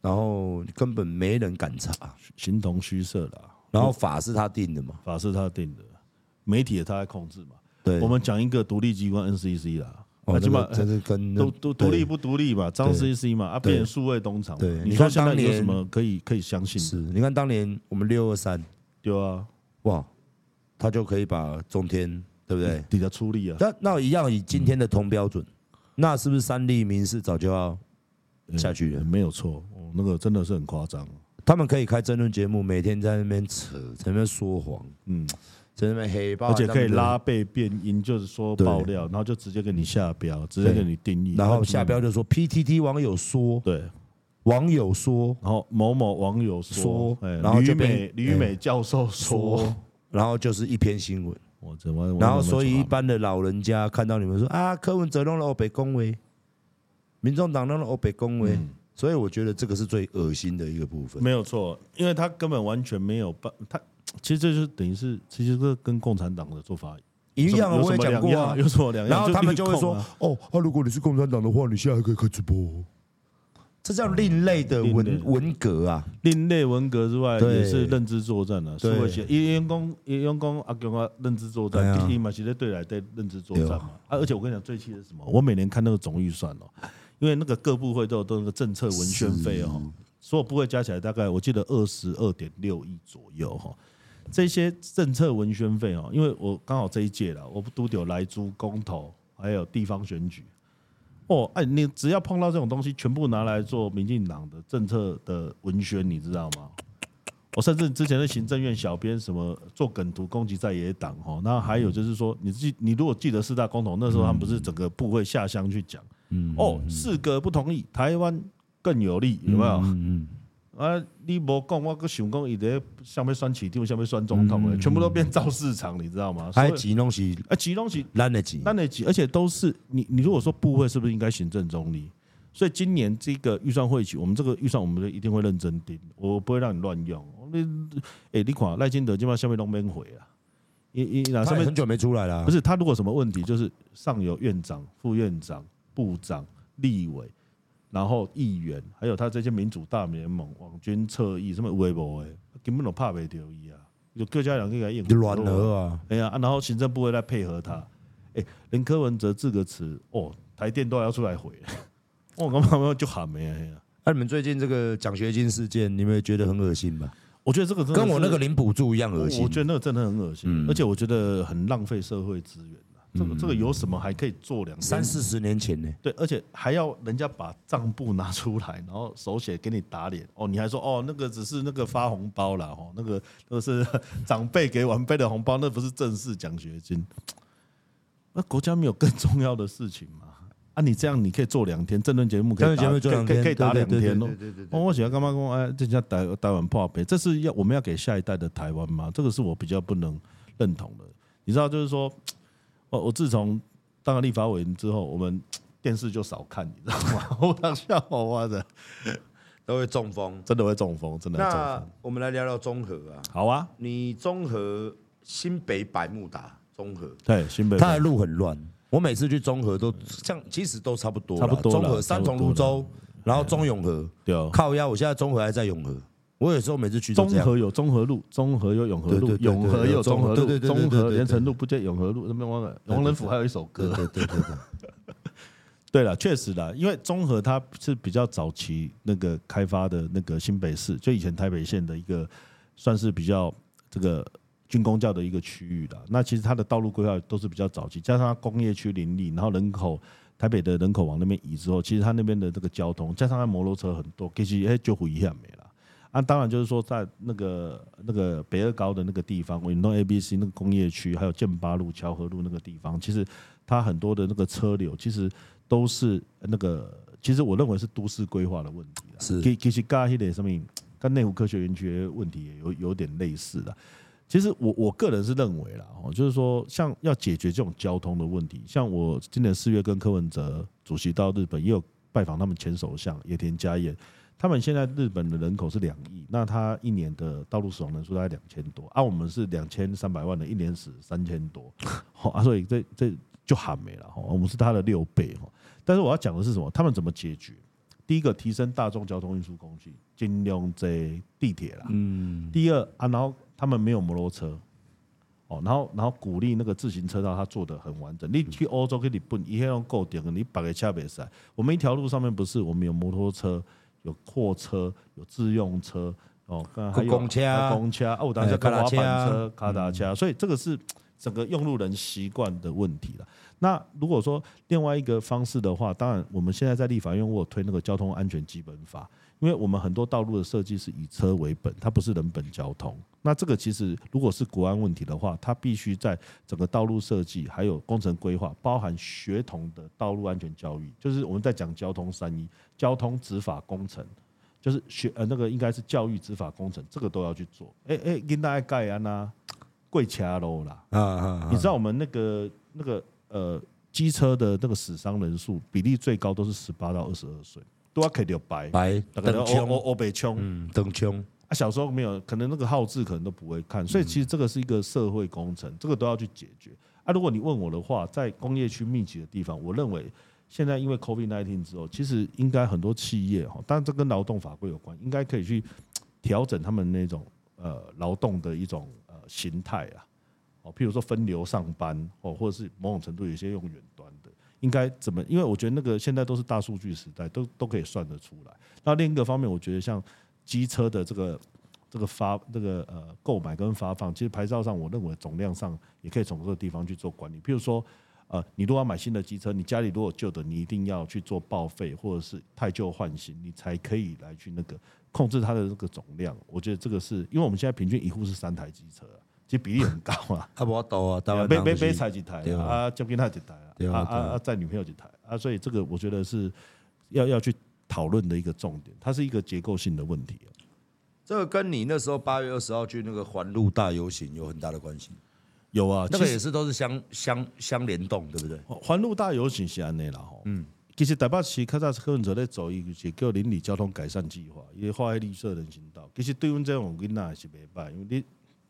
然后根本没人敢查，形同虚设了。然后法是他定的嘛？法是他定的，媒体也他在控制嘛？对，我们讲一个独立机关 NCC 啦，那，起码这是跟独独独立不独立嘛？张 CC 嘛？啊，变成数位东厂。对，你说现在有什么可以可以相信？是，你看当年我们六二三，对啊，哇，他就可以把中天，对不对？底下出力啊。那那一样以今天的同标准，那是不是三立民视早就要下去了？没有错，那个真的是很夸张。他们可以开争论节目，每天在那边扯，在那边说谎，嗯，在那边黑，而且可以拉背变音，就是说爆料，然后就直接给你下标，直接给你定义，然后下标就说 PTT 网友说，对，网友说，然后某某网友说，然后吕美吕美教授说，然后就是一篇新闻，然后所以一般的老人家看到你们说啊，柯文哲弄了欧北恭维，民众党弄了欧北恭维。所以我觉得这个是最恶心的一个部分。没有错，因为他根本完全没有办，他其实这就是等于是，其实这跟共产党的做法一样。我也讲过啊，有什么两样？然后他们就会说：“哦，那如果你是共产党的话，你现在还可以开直播。”这叫另类的文文革啊！另类文革之外，也是认知作战啊。所以，一员工一员工啊，跟我认知作战，第一嘛，其实对来对认知作战嘛。啊，而且我跟你讲，最气的是什么？我每年看那个总预算哦。因为那个各部会都有都有那个政策文宣费哦，所有部会加起来大概我记得二十二点六亿左右哈。这些政策文宣费哦，因为我刚好这一届了，我不都有来租公投，还有地方选举哦。哎，你只要碰到这种东西，全部拿来做民进党的政策的文宣，你知道吗？我甚至之前的行政院小编什么做梗图攻击在野党哦，那还有就是说，你记你如果记得四大公投那时候，他们不是整个部会下乡去讲。嗯，哦，四个不同意，台湾更有利，有没有？嗯嗯。啊，你无讲，我个想讲，伊在上面选市长，上面选总统，全部都变造市场，你知道吗？还钱东西，啊，钱东西，烂的钱，烂的钱，而且都是你，你如果说部会是不是应该行政中立？所以今年这个预算会期，我们这个预算，我们就一定会认真定，我不会让你乱用。你，哎，你看赖清德基本上下面都没回啊，一一哪上面很久没出来了。不是他如果什么问题，就是上有院长、副院长。部长、立委，然后议员，还有他这些民主大联盟、网军侧翼，什么微博诶，根本都怕没掉伊啊！就各家两个应该乱了啊！哎呀，然后行政部会来配合他，哎，连柯文哲这个词哦，台电都要出来回，我刚刚就喊没啊！那你们最近这个奖学金事件，你们觉得很恶心吧？我觉得这个跟我那个领补助一样恶心，我觉得那个真的很恶心，而且我觉得很浪费社会资源。这个这个有什么还可以做两天？三四十年前呢？对，而且还要人家把账簿拿出来，然后手写给你打脸哦，你还说哦，那个只是那个发红包啦，哦，那个都是长辈给晚辈的红包，那不是正式奖学金。那国家没有更重要的事情吗？啊，你这样你可以做两天，政论节目可以打，可以可以打两天哦。我喜欢干嘛讲？哎，这家台台湾破杯，这是要我们要给下一代的台湾吗？这个是我比较不能认同的。你知道，就是说，我我自从当了立法委员之后，我们电视就少看，你知道吗？我当笑话的都会中风，真的会中风，真的。那我们来聊聊中和啊。好啊，你中和新北百慕达中和，对新北，它的路很乱。我每次去中和都像，其实都差不多，差不多。中和三重芦洲，然后中永和，对，靠腰。我现在中和还在永和，我有时候每次去中和有综合路，综合有永和路，永和有中和路，中和连城路不见永和路，那边忘了。王仁甫还有一首歌，对对对对。对了，确实的，因为综合它是比较早期那个开发的那个新北市，就以前台北县的一个算是比较这个。军工教的一个区域的，那其实它的道路规划都是比较早期，加上它工业区林立，然后人口台北的人口往那边移之后，其实它那边的这个交通，加上它摩托车很多，其实哎就不一样没了。啊，当然就是说在那个那个北二高的那个地方，远东 A B C 那个工业区，还有建八路、桥河路那个地方，其实它很多的那个车流，其实都是那个，其实我认为是都市规划的问题是，其其实跟那个什么跟内湖科学园区问题也有有点类似的。其实我我个人是认为啦，哦，就是说，像要解决这种交通的问题，像我今年四月跟柯文哲主席到日本，也有拜访他们前首相野田佳彦，他们现在日本的人口是两亿，那他一年的道路死亡人数大概两千多，啊，我们是两千三百万的，一年死三千多，啊，所以这这就喊没了，哈，我们是他的六倍，哈，但是我要讲的是什么？他们怎么解决？第一个，提升大众交通运输工具，尽量坐地铁啦，嗯，第二啊，然后。他们没有摩托车，哦，然后然后鼓励那个自行车道，它做得很完整。你去欧洲，给你不一定要够点，你把个车别塞。我们一条路上面不是，我们有摩托车，有货车，有自用车，哦，还有公车，公车，哦，当下卡车、卡达车，所以这个是整个用路人习惯的问题了。那如果说另外一个方式的话，当然我们现在在立法院，我有推那个交通安全基本法。因为我们很多道路的设计是以车为本，它不是人本交通。那这个其实如果是国安问题的话，它必须在整个道路设计还有工程规划，包含学童的道路安全教育，就是我们在讲交通三一，交通执法工程，就是学呃那个应该是教育执法工程，这个都要去做。哎哎，跟大家盖安呐，贵掐喽啦啊啊！你知道我们那个那个呃机车的那个死伤人数比例最高都是十八到二十二岁。都要开掉白白，那个欧欧欧北枪，嗯，灯枪。啊，小时候没有，可能那个号志可能都不会看，所以其实这个是一个社会工程，这个都要去解决。啊。如果你问我的话，在工业区密集的地方，我认为现在因为 COVID-19 之后，其实应该很多企业哈，当然这跟劳动法规有关，应该可以去调整他们那种呃劳动的一种呃形态啊，哦，譬如说分流上班哦，或者是某种程度有些用远端的。应该怎么？因为我觉得那个现在都是大数据时代，都都可以算得出来。那另一个方面，我觉得像机车的这个这个发这个呃购买跟发放，其实牌照上，我认为总量上也可以从这个地方去做管理。譬如说，呃，你如果要买新的机车，你家里如果旧的，你一定要去做报废或者是汰旧换新，你才可以来去那个控制它的这个总量。我觉得这个是因为我们现在平均一户是三台机车。实比例很高啊，他不多啊，没没没踩几台啊，就跟他几台啊，啊啊在女朋友几台啊，所以这个我觉得是要要去讨论的一个重点，它是一个结构性的问题。这个跟你那时候八月二十号去那个环路大游行有很大的关系。有啊，那个也是都是相相相联动，对不对？环路大游行是安内啦，嗯，其实台北市较早柯文哲在走一个叫邻里交通改善计划，也画绿色人行道。其实对阮这种囡仔是袂歹，因为你。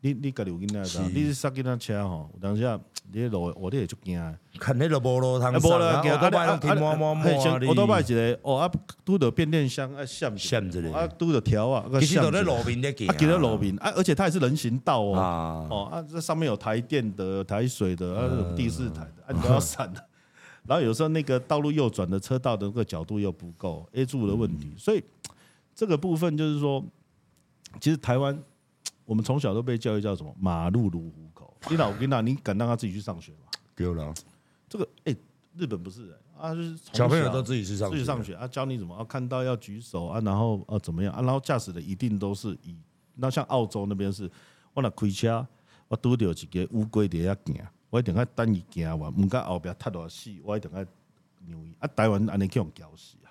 你你家里有囡仔是你是塞囡仔车吼，有当时你路我你会足惊。肯定就无路通上，啊，我都摆停满满满。我都摆一个哦啊，拄着变电箱啊，闪闪着嘞。啊，拄着条啊，其实都在。啊，在路边啊，而且它也是人行道哦。哦啊，这上面有台电的、台水的、啊，第四台的，啊，你都要闪的。然后有时候那个道路右转的车道的那个角度又不够，A 柱的问题。所以这个部分就是说，其实台湾。我们从小都被教育叫什么？马路如虎口。你老跟那，你敢让他自己去上学吗？对了，这个哎、欸，日本不是、欸、啊，就是小朋友都自己去上自己上学啊，教你怎么啊，看到要举手啊，然后啊怎么样啊，然后驾驶的一定都是以那像澳洲那边是，我那开车我拄着一个乌龟在遐行，我一定要等伊行完，唔敢后边踏多死，我一定要牛啊，台湾安尼去用教死啊，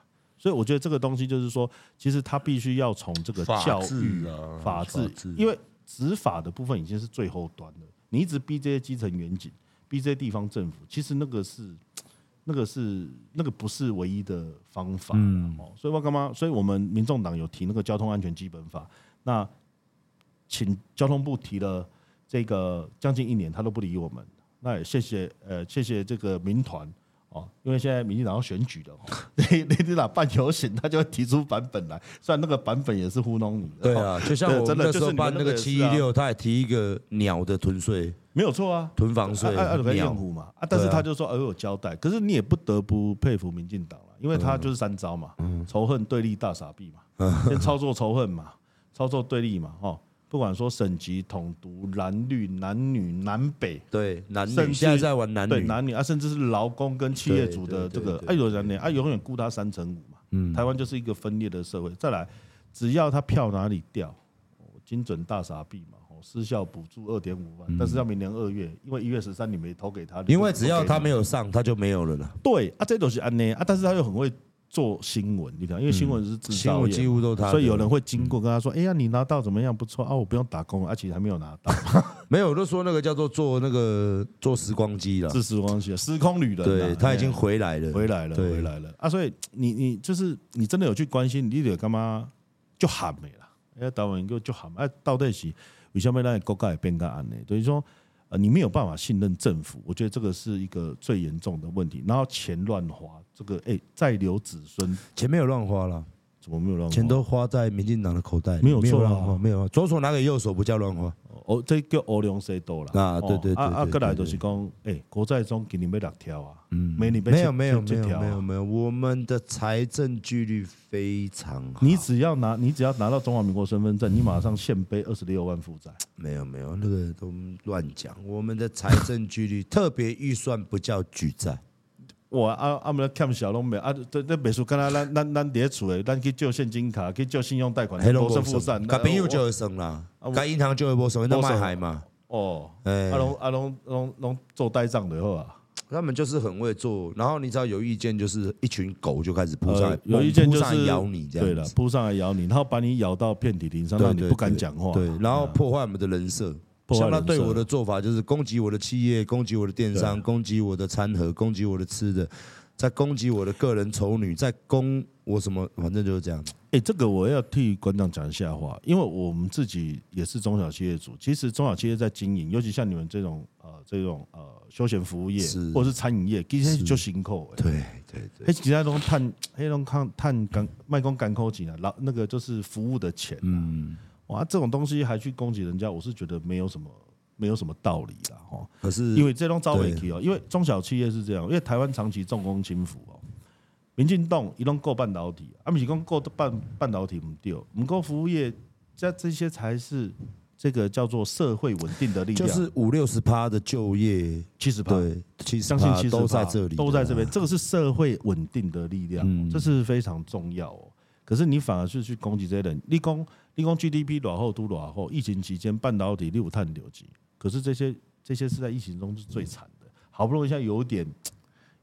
所以我觉得这个东西就是说，其实他必须要从这个教育啊，法治，因为执法的部分已经是最后端了，你一直逼这些基层员警。逼这些地方政府，其实那个是，那个是，那个不是唯一的方法。嗯，所以我干嘛？所以我们民众党有提那个交通安全基本法，那请交通部提了这个将近一年，他都不理我们。那也谢谢，呃，谢谢这个民团。哦，因为现在民进党要选举了，你你你哪办游行，他就会提出版本来，虽然那个版本也是糊弄你。对啊，就像我们那时候办那个七一六，他也提一个鸟的囤税，没有错啊，囤房税，鸟嘛啊，但是他就说呃有交代，可是你也不得不佩服民进党了，因为他就是三招嘛，仇恨、对立、大傻逼嘛，先操作仇恨嘛，操作对立嘛，哈。不管说省级统独、蓝绿、男女、南北，对，男女现在在玩男女，对男女啊，甚至是劳工跟企业主的这个，哎，有人呢，啊，永远顾他三成五嘛。嗯，台湾就是一个分裂的社会。再来，只要他票哪里掉，精准大傻逼嘛，失效补助二点五万，但是要明年二月，因为一月十三你没投给他，因为只要他没有上，他就没有了了。对啊，这都是安内啊，但是他又很会。做新闻，你看，因为新闻是制造业，几乎都他，所以有人会经过跟他说：“哎呀，你拿到怎么样？不错啊，我不用打工，而且还没有拿到。”没有，我都说那个叫做做那个做时光机了，是时光机，时空旅人。对，他已经回来了，回来了，回来了啊！所以你你就是你真的有去关心，你得干嘛就喊没了？哎，导演就就喊哎，到底是为什么让国家变个安呢？等于说。你没有办法信任政府，我觉得这个是一个最严重的问题。然后钱乱花，这个哎，再留子孙，钱没有乱花了，怎么没有乱花？钱都花在民进党的口袋，没有错啊，没有，左手拿给右手不叫乱花。哦，这叫欧龙西多啦啊！对对对，啊啊，过来就是讲，哎，国债中给你们两条啊，嗯，没你没有没有没有没有没有，我们的财政纪律非常好。你只要拿，你只要拿到中华民国身份证，你马上现背二十六万负债。没有没有，那个都乱讲。我们的财政纪律特别预算不叫举债。我啊啊，们欠小拢没啊，这这别说，跟他咱咱咱伫厝诶，咱去借现金卡，去借信用贷款，都是负债。甲朋友就会算啦，甲银行就会无算，那卖海嘛。哦，哎，阿龙阿龙龙龙做呆账的好啊，他们就是很会做。然后你知道有意见，就是一群狗就开始扑上来，有意见就是咬你这样，对了，扑上来咬你，然后把你咬到遍体鳞伤，让你不敢讲话。对，然后破坏我们的人设。像他对我的做法，就是攻击我的企业，攻击我的电商，攻击我的餐盒，攻击我的吃的。在攻击我的个人丑女，在攻我什么？反正就是这样。哎，这个我要替馆长讲一下话，因为我们自己也是中小企业主。其实中小企业在经营，尤其像你们这种呃这种呃休闲服务业，是或者是餐饮业，其实就辛苦。对对对，其他都碳黑龙抗碳干卖工干扣钱啊，老那个就是服务的钱。嗯，哇，这种东西还去攻击人家，我是觉得没有什么。没有什么道理了哈，可是因为这种招委屈哦，因为中小企业是这样，因为台湾长期重工轻浮哦，民进党一拢够半导体，啊不是讲够半半导体唔对，唔够服务业，这这些才是这个叫做社会稳定的力量，就是五六十趴的就业，七十趴，对，七十相信七十都在这里，都在这边，这个是社会稳定的力量，这是非常重要哦。可是你反而是去攻击这些人，立功立功 GDP 落后都落后，疫情期间半导体六碳六级。可是这些这些是在疫情中是最惨的，好不容易现在有点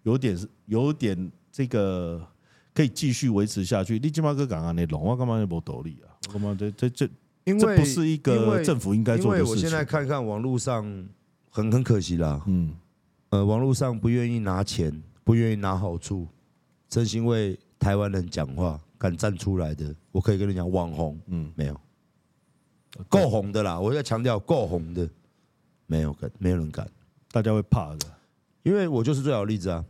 有点是有点这个可以继续维持下去。你起码个港啊，那龙我干嘛要没道理啊？我干嘛这这这？因为这不是一个政府应该做的事情。因为我现在看看网络上很很可惜啦，嗯，呃，网络上不愿意拿钱，不愿意拿好处，真心为台湾人讲话，敢站出来的，我可以跟你讲，网红，嗯，没有够红的啦，我在强调够红的。没有敢，没有人敢，大家会怕的，因为我就是最好的例子啊。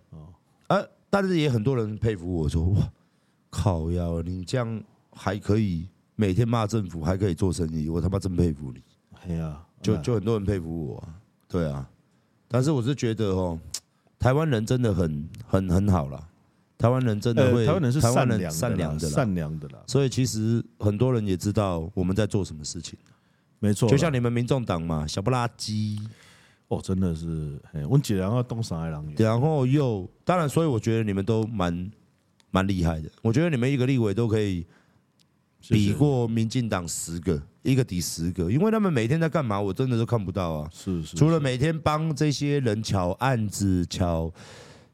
啊，但是也很多人佩服我说，哇，靠呀，你这样还可以每天骂政府，还可以做生意，我他妈真佩服你。哎呀，就就很多人佩服我，对啊。但是我是觉得哦，台湾人真的很很很好啦。台湾人真的会，台湾人是善良善良的善良的啦。所以其实很多人也知道我们在做什么事情。没错，就像你们民众党嘛，小不拉几。哦，真的是，我们然后东山爱狼然后又当然，所以我觉得你们都蛮蛮厉害的。我觉得你们一个立委都可以比过民进党十个，一个抵十个，因为他们每天在干嘛，我真的都看不到啊。是是，除了每天帮这些人乔案子、乔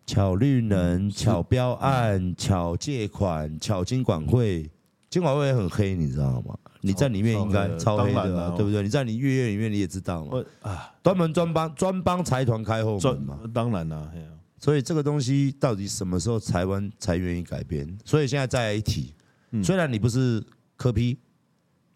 乔绿能、巧标案、巧借款、巧金管会，金管会也很黑，你知道吗？你在里面应该超黑的，啊，对不对？你在你月月里面你也知道嘛。啊，专门专帮专帮财团开后门嘛。当然了，所以这个东西到底什么时候台湾才愿意改变？所以现在再来一提，虽然你不是科批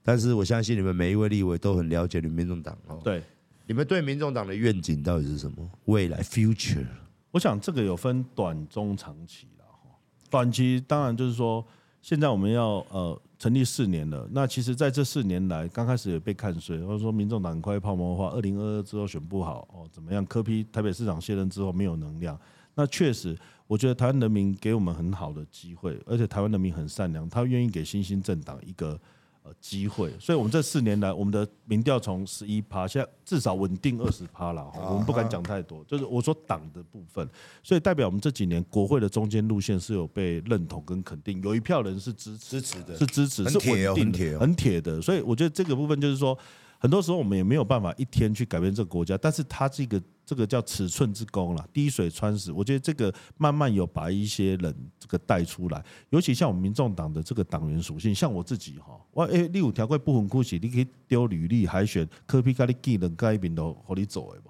但是我相信你们每一位立委都很了解你们民众党哦。对，你们对民众党的愿景到底是什么？未来 future？我想这个有分短、中、长期了哈。短期当然就是说，现在我们要呃。成立四年了，那其实在这四年来，刚开始也被看衰，或者说民众党快泡沫化，二零二二之后选不好哦，怎么样？柯批台北市长卸任之后没有能量，那确实，我觉得台湾人民给我们很好的机会，而且台湾人民很善良，他愿意给新兴政党一个。呃，机会，所以我们这四年来，我们的民调从十一趴，现在至少稳定二十趴了。我们不敢讲太多，就是我说党的部分，所以代表我们这几年国会的中间路线是有被认同跟肯定，有一票人是支持的，是支持，是稳定的，很铁的。所以我觉得这个部分就是说。很多时候我们也没有办法一天去改变这个国家，但是它这个这个叫尺寸之功了，滴水穿石。我觉得这个慢慢有把一些人这个带出来，尤其像我们民众党的这个党员属性，像我自己哈，我哎，你有条规不分酷喜，你可以丢履历海选，柯 P 咖喱技能改变都和你走的不？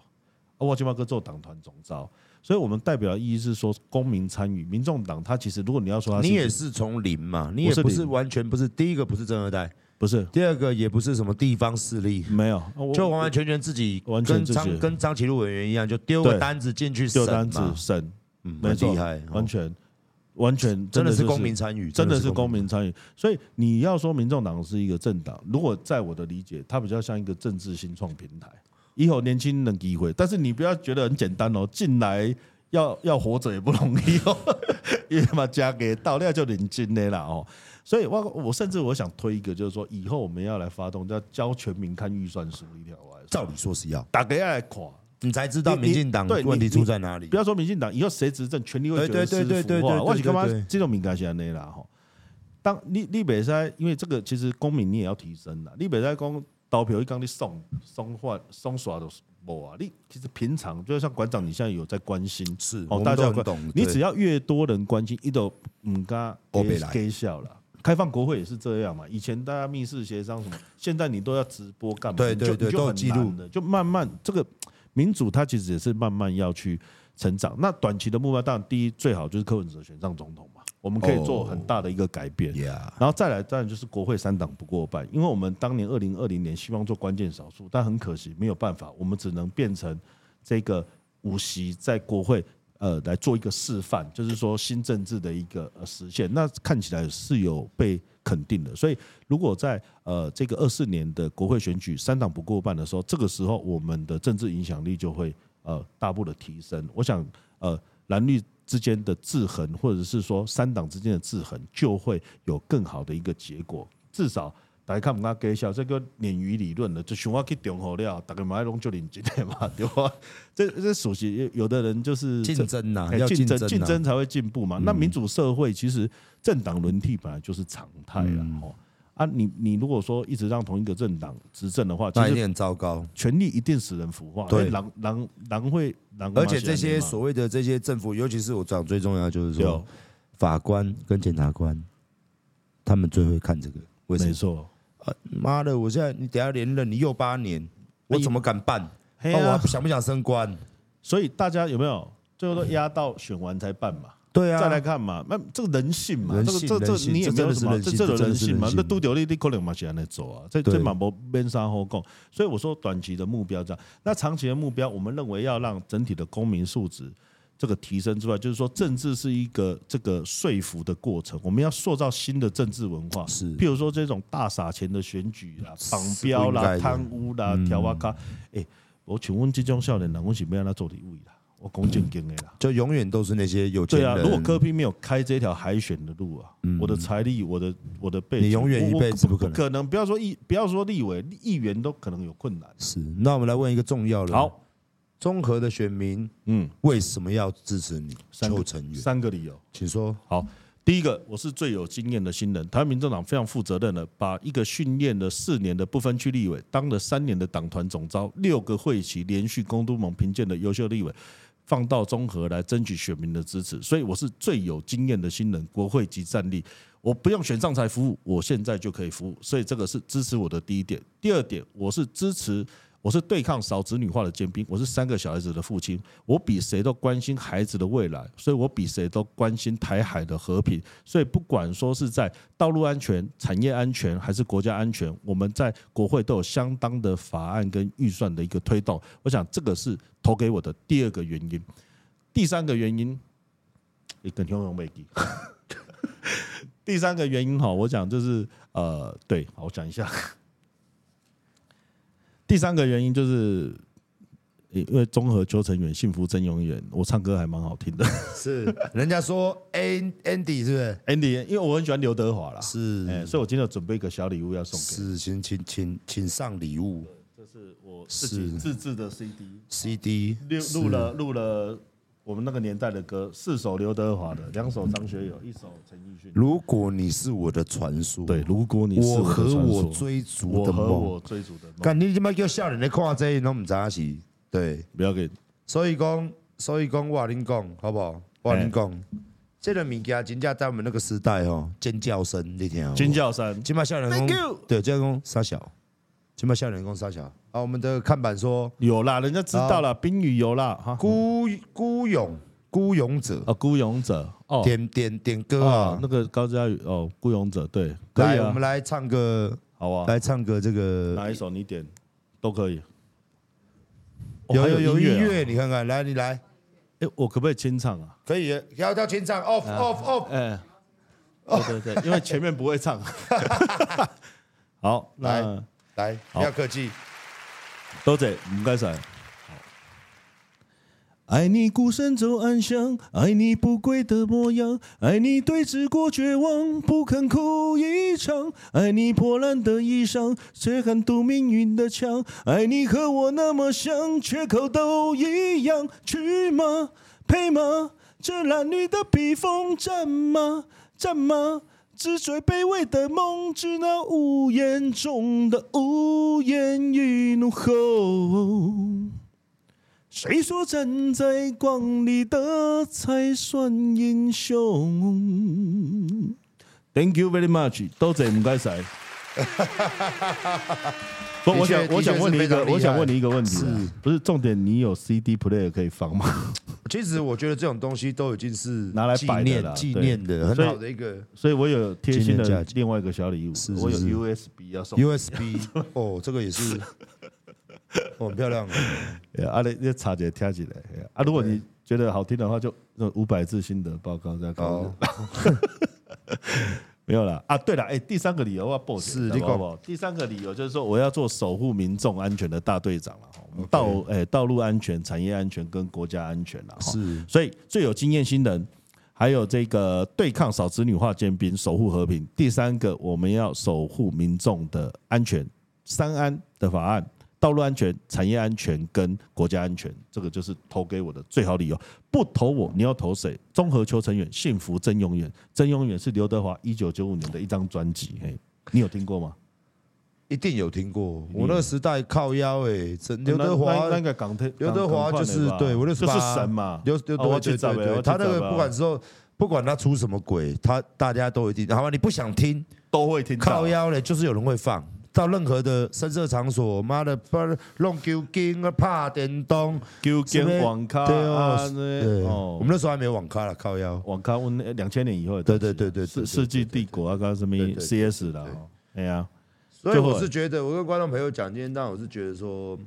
我今嘛哥做党团总召，所以我们代表的意义是说公民参与，民众党他其实如果你要说它，你也是从零嘛，你也不是完全不是第一个不是正二代。不是。第二个，也不是什么地方势力，没有，就完完全全自己完全跟张跟张启禄委员一样，就丢个单子进去审，丢单子审，嗯，蛮厉害，完全。完全真的是公民参与，真的是公民参与。所以你要说民众党是一个政党，如果在我的理解，它比较像一个政治新创平台，以后年轻人机会，但是你不要觉得很简单哦，进来要要活着也不容易哦，因为嘛加给到那就领金的啦哦。所以，我我甚至我想推一个，就是说，以后我们要来发动要教全民看预算书一条。照理说是要，大家要来看，你才知道民进党问题出在哪里。不要说民进党以后谁执政，权力会觉得是腐化。我是干嘛？这种敏感性内啦哈。当你你北在，因为这个其实公民你也要提升的。你北在公投票一刚你送送换送耍都无啊？你其实平常就像馆长，你现在有在关心是哦，大家懂。你只要越多人关心，一都唔敢给给笑了。开放国会也是这样嘛？以前大家密室协商什么，现在你都要直播干嘛？对对对，都记录的，就慢慢这个民主它其实也是慢慢要去成长。那短期的目标，当然第一最好就是柯文哲选上总统嘛，我们可以做很大的一个改变。然后再来，当然就是国会三党不过半，因为我们当年二零二零年希望做关键少数，但很可惜没有办法，我们只能变成这个五席在国会。呃，来做一个示范，就是说新政治的一个呃实现，那看起来是有被肯定的。所以，如果在呃这个二四年的国会选举三党不过半的时候，这个时候我们的政治影响力就会呃大步的提升。我想，呃蓝绿之间的制衡，或者是说三党之间的制衡，就会有更好的一个结果，至少。大家看不看？介绍这个鲶鱼理论的，就想要去中和了，大家买拢就认真的嘛，对吧？这这属实，有的人就是竞争呐、啊，要竞争，竞争才会进步嘛。那民主社会其实政党轮替本来就是常态了哦。啊，你你如果说一直让同一个政党执政的话，那一定很糟糕，权力一定使人腐化。对，狼狼狼会狼，而且这些所谓的这些政府，尤其是我讲最重要就是说，法官跟检察官，他们最会看这个，为什么？没错。啊妈的！我现在你等下连任，你又八年，我怎么敢办？哎、啊，我想不想升官？所以大家有没有最后都压到选完才办嘛？对啊，再来看嘛，那这个人性嘛，这个这这你也没有什么，这这种人性嘛，那都丢你你可能嘛，现在走啊，这这马博边山后共。所以我说短期的目标这样，那长期的目标，我们认为要让整体的公民素质。这个提升之外，就是说政治是一个这个说服的过程，我们要塑造新的政治文化。是，譬如说这种大撒钱的选举啦、绑标啦、贪污啦、条啊卡。哎，我请问这种少年人，我是不要他做立委啦，我讲正经的啦，就永远都是那些有钱人。对啊，如果柯 P 没有开这条海选的路啊，我的财力、我的我的背景，你永远一辈子不可能。可能不要说议，不要说立委、议员都可能有困难。是，那我们来问一个重要的。好。中和的选民，嗯，为什么要支持你？邱成远，三个理由，请说。好，第一个，我是最有经验的新人，台湾民众党非常负责任的，把一个训练了四年的不分区立委，当了三年的党团总召，六个会期连续公督盟评鉴的优秀立委，放到综合来争取选民的支持，所以我是最有经验的新人，国会级战力，我不用选上才服务，我现在就可以服务，所以这个是支持我的第一点。第二点，我是支持。我是对抗少子女化的尖兵，我是三个小孩子的父亲，我比谁都关心孩子的未来，所以我比谁都关心台海的和平。所以不管说是在道路安全、产业安全还是国家安全，我们在国会都有相当的法案跟预算的一个推动。我想这个是投给我的第二个原因。第三个原因，你跟听众没记。第三个原因哈，我讲就是呃，对，好，我讲一下。第三个原因就是，因为综合邱成远幸福真永远，我唱歌还蛮好听的。是，人家说 Andy 是不是 Andy？因为我很喜欢刘德华啦。是，哎，所以我今天有准备一个小礼物要送给你。是，请请请请上礼物。这是我自己自制的 CD。CD 录录了录了。我们那个年代的歌，四首刘德华的，两首张学友，一首陈奕迅。如果你是我的传说，对，如果你是我和我追逐的梦，我和我追逐的梦。干你他妈叫少年的看这，拢唔知影是？对，不要给。所以讲，所以讲，我跟你讲，好不好？我跟你讲，这个物件真正在我们那个时代哦，尖叫声，你听。尖叫声，起码笑人讲，对，这样讲傻小，起码少年讲三小。啊，我们的看板说有啦，人家知道了，冰雨有啦，哈，孤孤勇孤勇者。啊，孤勇者哦，点点点歌啊，那个高嘉宇哦，孤勇者对，来，我们来唱歌，好啊，来唱歌这个哪一首？你点都可以，有有有音乐，你看看，来你来，哎，我可不可以清唱啊？可以，要要清唱，off off off，哎，对对对，因为前面不会唱，好，来来，不要客气。多谢，唔该晒。爱你孤身走暗巷，爱你不跪的模样，爱你对峙过绝望，不肯哭一场，爱你破烂的衣裳，却敢堵命运的枪，爱你和我那么像，缺口都一样。去吗？配吗？这褴褛的披风，战吗？战吗？纸醉卑微的梦，只那无言中的无言与怒吼。谁说站在光里的才算英雄？Thank you very much，多谢唔该晒。不，我想我想问你一个，我想问你一个问题，是不是重点？你有 CD player 可以放吗？其实我觉得这种东西都已经是拿来纪念纪念的很好的一个，所以我有贴心的另外一个小礼物，我有 USB 要送。USB 哦，这个也是，哦，很漂亮。啊，你你插起来听起来啊，如果你觉得好听的话，就那五百字心得报告再搞。没有了啊！对了，哎，第三个理由啊，boss，是好不好？第三个理由就是说，我要做守护民众安全的大队长了。道哎，道路安全、产业安全跟国家安全了。是，所以最有经验新人，还有这个对抗少子女化尖兵，守护和平。第三个，我们要守护民众的安全，三安的法案。道路安全、产业安全跟国家安全，这个就是投给我的最好理由。不投我，你要投谁？综合邱成远，幸福真永远。真永远是刘德华一九九五年的一张专辑，嘿，你有听过吗？一定有听过。我那个时代靠腰，哎，刘德华那个港台，刘德华就是对我那时候就是神嘛。刘刘德华对对对，他那个不管说不管他出什么鬼，他大家都一定好吧？你不想听都会听。靠腰嘞，就是有人会放。到任何的声色场所，妈的，不弄酒精啊，怕电动，酒精网咖，对哦，我们那时候还没有网咖了，靠腰，网咖，我两千年以后，对对对对，世世纪帝国啊，刚什么 CS 的，哎呀，所以我是觉得，我跟观众朋友讲，今天当然我是觉得说，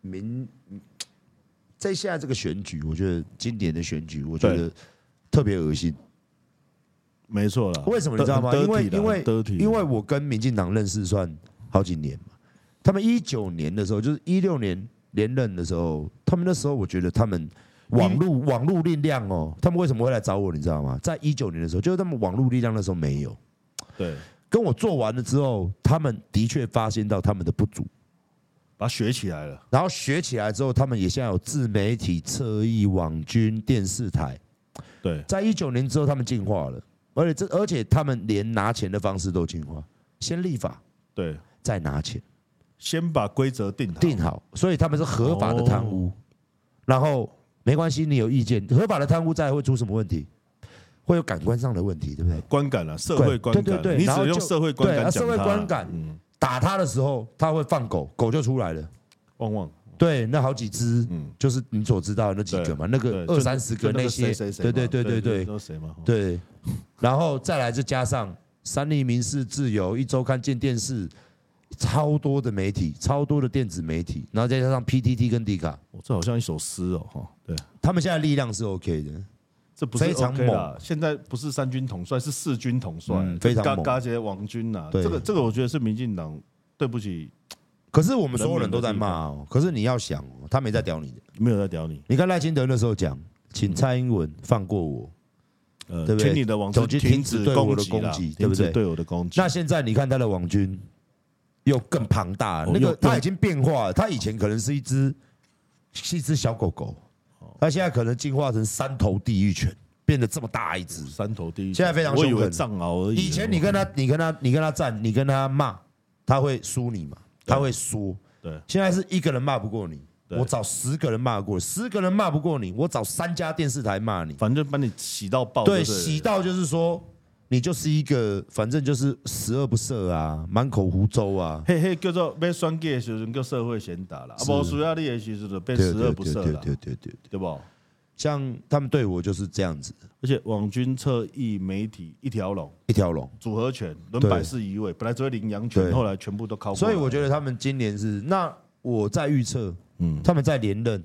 民在现在这个选举，我觉得今年的选举，我觉得特别恶心。没错了，为什么你知道吗？因为因为因为我跟民进党认识算好几年嘛，他们一九年的时候，就是一六年连任的时候，他们那时候我觉得他们网络网络力量哦，他们为什么会来找我？你知道吗？在一九年的时候，就是他们网络力量那时候没有，对，跟我做完了之后，他们的确发现到他们的不足，把它学起来了。然后学起来之后，他们也现在有自媒体、侧翼、网军、电视台。对，在一九年之后，他们进化了，而且这而且他们连拿钱的方式都进化，先立法，对，再拿钱，先把规则定好，定好，所以他们是合法的贪污。然后没关系，你有意见，合法的贪污再会出什么问题？会有感官上的问题，对不对？观感啊，社会观感，对对对，你只用社会观感讲社会观感，打他的时候，他会放狗，狗就出来了，汪汪。对，那好几只，嗯，就是你所知道的那几个嘛，那个二三十个那些，对对对对对，对，然后再来就加上三立民事自由一周刊见电视，超多的媒体，超多的电子媒体，然后再加上 PTT 跟 D 卡，这好像一首诗哦，哈，对，他们现在力量是 OK 的。这不是非常猛，现在不是三军统帅，是四军统帅，非常猛。嘎杰王军呐，这个这个我觉得是民进党对不起。可是我们所有人都在骂哦。可是你要想哦，他没在屌你的，没有在屌你。你看赖清德那时候讲，请蔡英文放过我，呃，对不对？请你的网军停止对我的攻击，对不对？对我的攻击。那现在你看他的网军又更庞大，那个他已经变化了。他以前可能是一只是一只小狗狗。他现在可能进化成三头地狱犬，变得这么大一只。三头地狱犬现在非常凶狠，藏獒而已。以前你跟他，你跟他，你跟他战，你跟他骂，他会输你嘛？他会说。对。现在是一个人骂不过你，我找十个人骂过，十个人骂不过你，我找三家电视台骂你，反正把你洗到爆。对，洗到就是说，你就是一个，反正就是十恶不赦啊，满口胡诌啊。嘿嘿，叫做被双的时候叫社会贤达了，啊不，需要你的时候被十恶不赦了。对对对对对，对不？像他们对我就是这样子，而且网军侧翼媒体一条龙，一条龙组合拳轮摆式移位，本来只会领羊拳，后来全部都靠。所以我觉得他们今年是，那我在预测，嗯，他们在连任，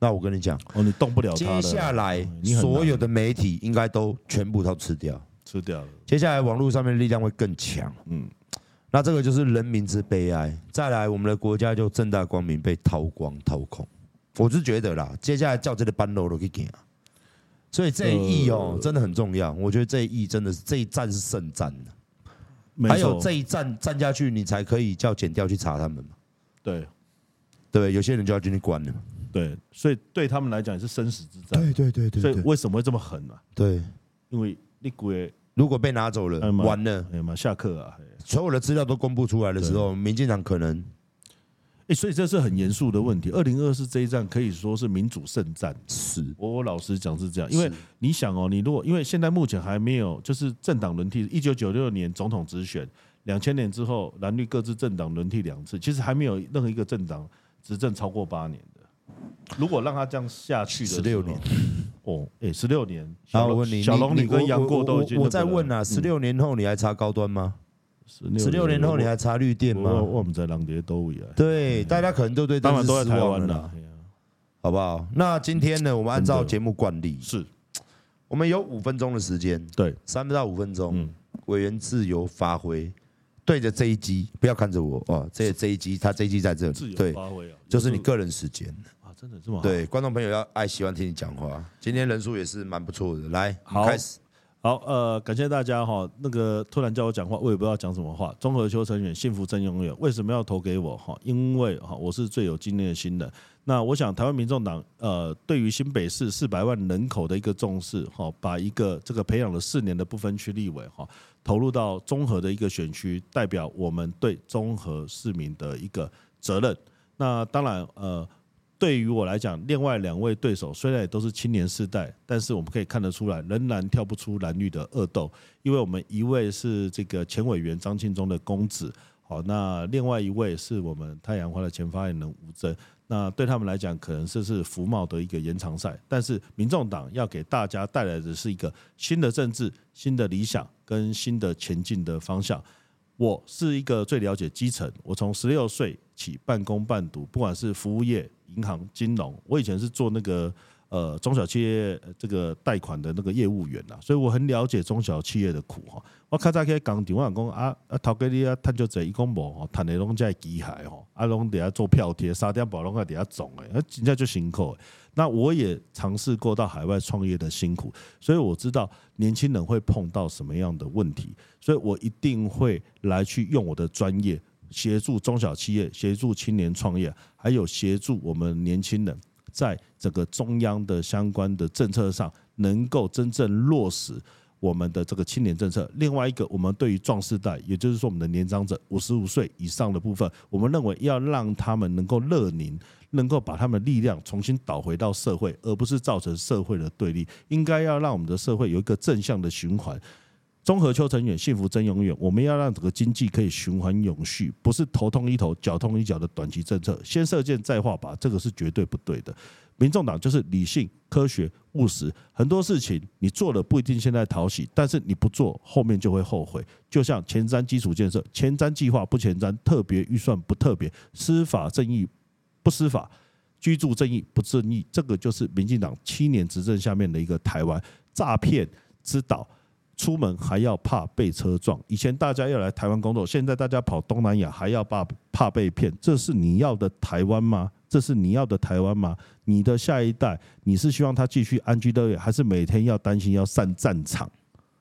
那我跟你讲，哦，你动不了。接下来所有的媒体应该都全部都吃掉，吃掉了。接下来网络上面力量会更强，嗯，那这个就是人民之悲哀。再来，我们的国家就正大光明被掏光掏空。我是觉得啦，接下来叫这个班楼都可以给啊，所以这一役哦，真的很重要。我觉得这一役真的是这一战是胜战的，还有这一战战下去，你才可以叫检调去查他们嘛。对，对，有些人就要进去关了。对，所以对他们来讲也是生死之战。对对对对。所以为什么会这么狠呢？对，因为你鬼如果被拿走了，完了，哎妈，下课啊！所有的资料都公布出来的时候，民进党可能。哎，所以这是很严肃的问题。二零二四这一战可以说是民主圣战，是我我老实讲是这样，因为你想哦，你如果因为现在目前还没有就是政党轮替，一九九六年总统直选，两千年之后蓝绿各自政党轮替两次，其实还没有任何一个政党执政超过八年的。如果让他这样下去的，十六年哦，哎，十六年。好，我问你，小龙，你跟杨过都已经，我在问啊，十六年后你还查高端吗？十六年后你还查绿电吗？我们在浪蝶都一样。对，大家可能都对当然都在台湾了，好不好？那今天呢，我们按照节目惯例，是我们有五分钟的时间，对，三到五分钟，委员自由发挥，对着这一机，不要看着我哦，这这一机，他这一机在这里，对，就是你个人时间啊，真的这么？对，观众朋友要爱喜欢听你讲话，今天人数也是蛮不错的，来，好，开始。好，呃，感谢大家哈。那个突然叫我讲话，我也不知道讲什么话。综合邱成远，幸福真拥有。为什么要投给我哈？因为哈，我是最有经验的新人。那我想，台湾民众党呃，对于新北市四百万人口的一个重视哈，把一个这个培养了四年的不分区立委哈，投入到综合的一个选区，代表我们对综合市民的一个责任。那当然呃。对于我来讲，另外两位对手虽然也都是青年世代，但是我们可以看得出来，仍然跳不出蓝绿的恶斗。因为我们一位是这个前委员张庆忠的公子，好，那另外一位是我们太阳花的前发言人吴峥。那对他们来讲，可能是是服贸的一个延长赛。但是民众党要给大家带来的是一个新的政治、新的理想跟新的前进的方向。我是一个最了解基层，我从十六岁起半工半读，不管是服务业。银行金融，我以前是做那个呃中小企业这个贷款的那个业务员呐，所以我很了解中小企业的苦哈。我较早去工厂，我讲啊啊，头家你啊，趁就这一公无吼，趁的拢在机械吼，啊拢底下做票贴，三点半拢在底下种诶，啊真正就辛苦。那我也尝试过到海外创业的辛苦，所以我知道年轻人会碰到什么样的问题，所以我一定会来去用我的专业。协助中小企业，协助青年创业，还有协助我们年轻人在整个中央的相关的政策上，能够真正落实我们的这个青年政策。另外一个，我们对于壮世代，也就是说我们的年长者五十五岁以上的部分，我们认为要让他们能够乐龄，能够把他们的力量重新导回到社会，而不是造成社会的对立。应该要让我们的社会有一个正向的循环。中和秋成远，幸福真永远。我们要让整个经济可以循环永续，不是头痛医头，脚痛医脚的短期政策。先射箭再画靶，这个是绝对不对的。民众党就是理性、科学、务实，很多事情你做了不一定现在讨喜，但是你不做后面就会后悔。就像前瞻基础建设，前瞻计划不前瞻，特别预算不特别，司法正义不司法，居住正义不正义，这个就是民进党七年执政下面的一个台湾诈骗之岛。出门还要怕被车撞，以前大家要来台湾工作，现在大家跑东南亚还要怕怕被骗，这是你要的台湾吗？这是你要的台湾吗？你的下一代，你是希望他继续安居乐业，还是每天要担心要上战场？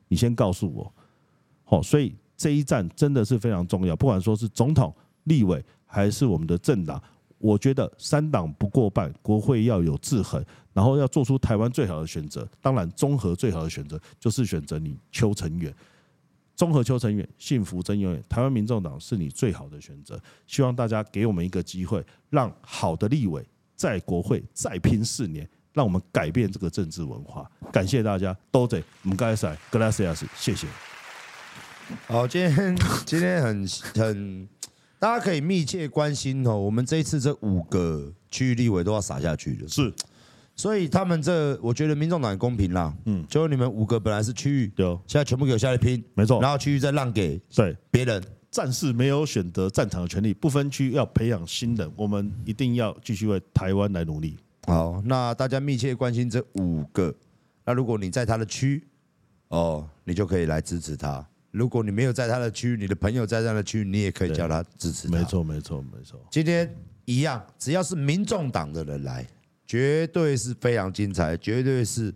你先告诉我。好，所以这一战真的是非常重要，不管说是总统、立委，还是我们的政党。我觉得三党不过半，国会要有制衡，然后要做出台湾最好的选择。当然，综合最好的选择就是选择你邱成远，综合邱成远，幸福真永远。台湾民众党是你最好的选择。希望大家给我们一个机会，让好的立委在国会再拼四年，让我们改变这个政治文化。感谢大家，多谢，唔该晒，格拉斯亚斯，谢谢。好，今天今天很很。大家可以密切关心哦，我们这一次这五个区域立委都要撒下去了，是，所以他们这我觉得民众党公平啦，嗯，就你们五个本来是区域，有，现在全部给我下来拼，没错，然后区域再让给对。别人，战士没有选择战场的权利，不分区要培养新人，我们一定要继续为台湾来努力。好，那大家密切关心这五个，那如果你在他的区，哦，你就可以来支持他。如果你没有在他的区域，你的朋友在他的区域，你也可以叫他支持他。没错，没错，没错。今天一样，只要是民众党的人来，绝对是非常精彩，绝对是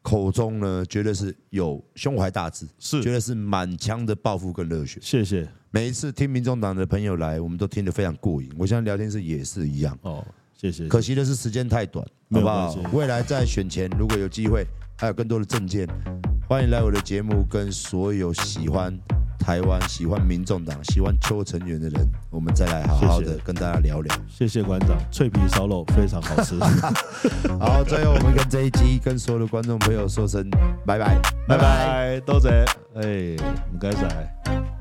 口中呢，绝对是有胸怀大志，是，绝对是满腔的抱负跟热血。谢谢。每一次听民众党的朋友来，我们都听得非常过瘾。我现在聊天室也是一样。哦，谢谢。可惜的是时间太短，好不好？未来在选前，如果有机会，还有更多的证件。欢迎来我的节目，跟所有喜欢台湾、喜欢民众党、喜欢邱成员的人，我们再来好好的跟大家聊聊。谢谢馆长，脆皮烧肉非常好吃。好，最后我们跟这一集跟所有的观众朋友说声拜拜，拜拜，多谢，哎，唔该晒。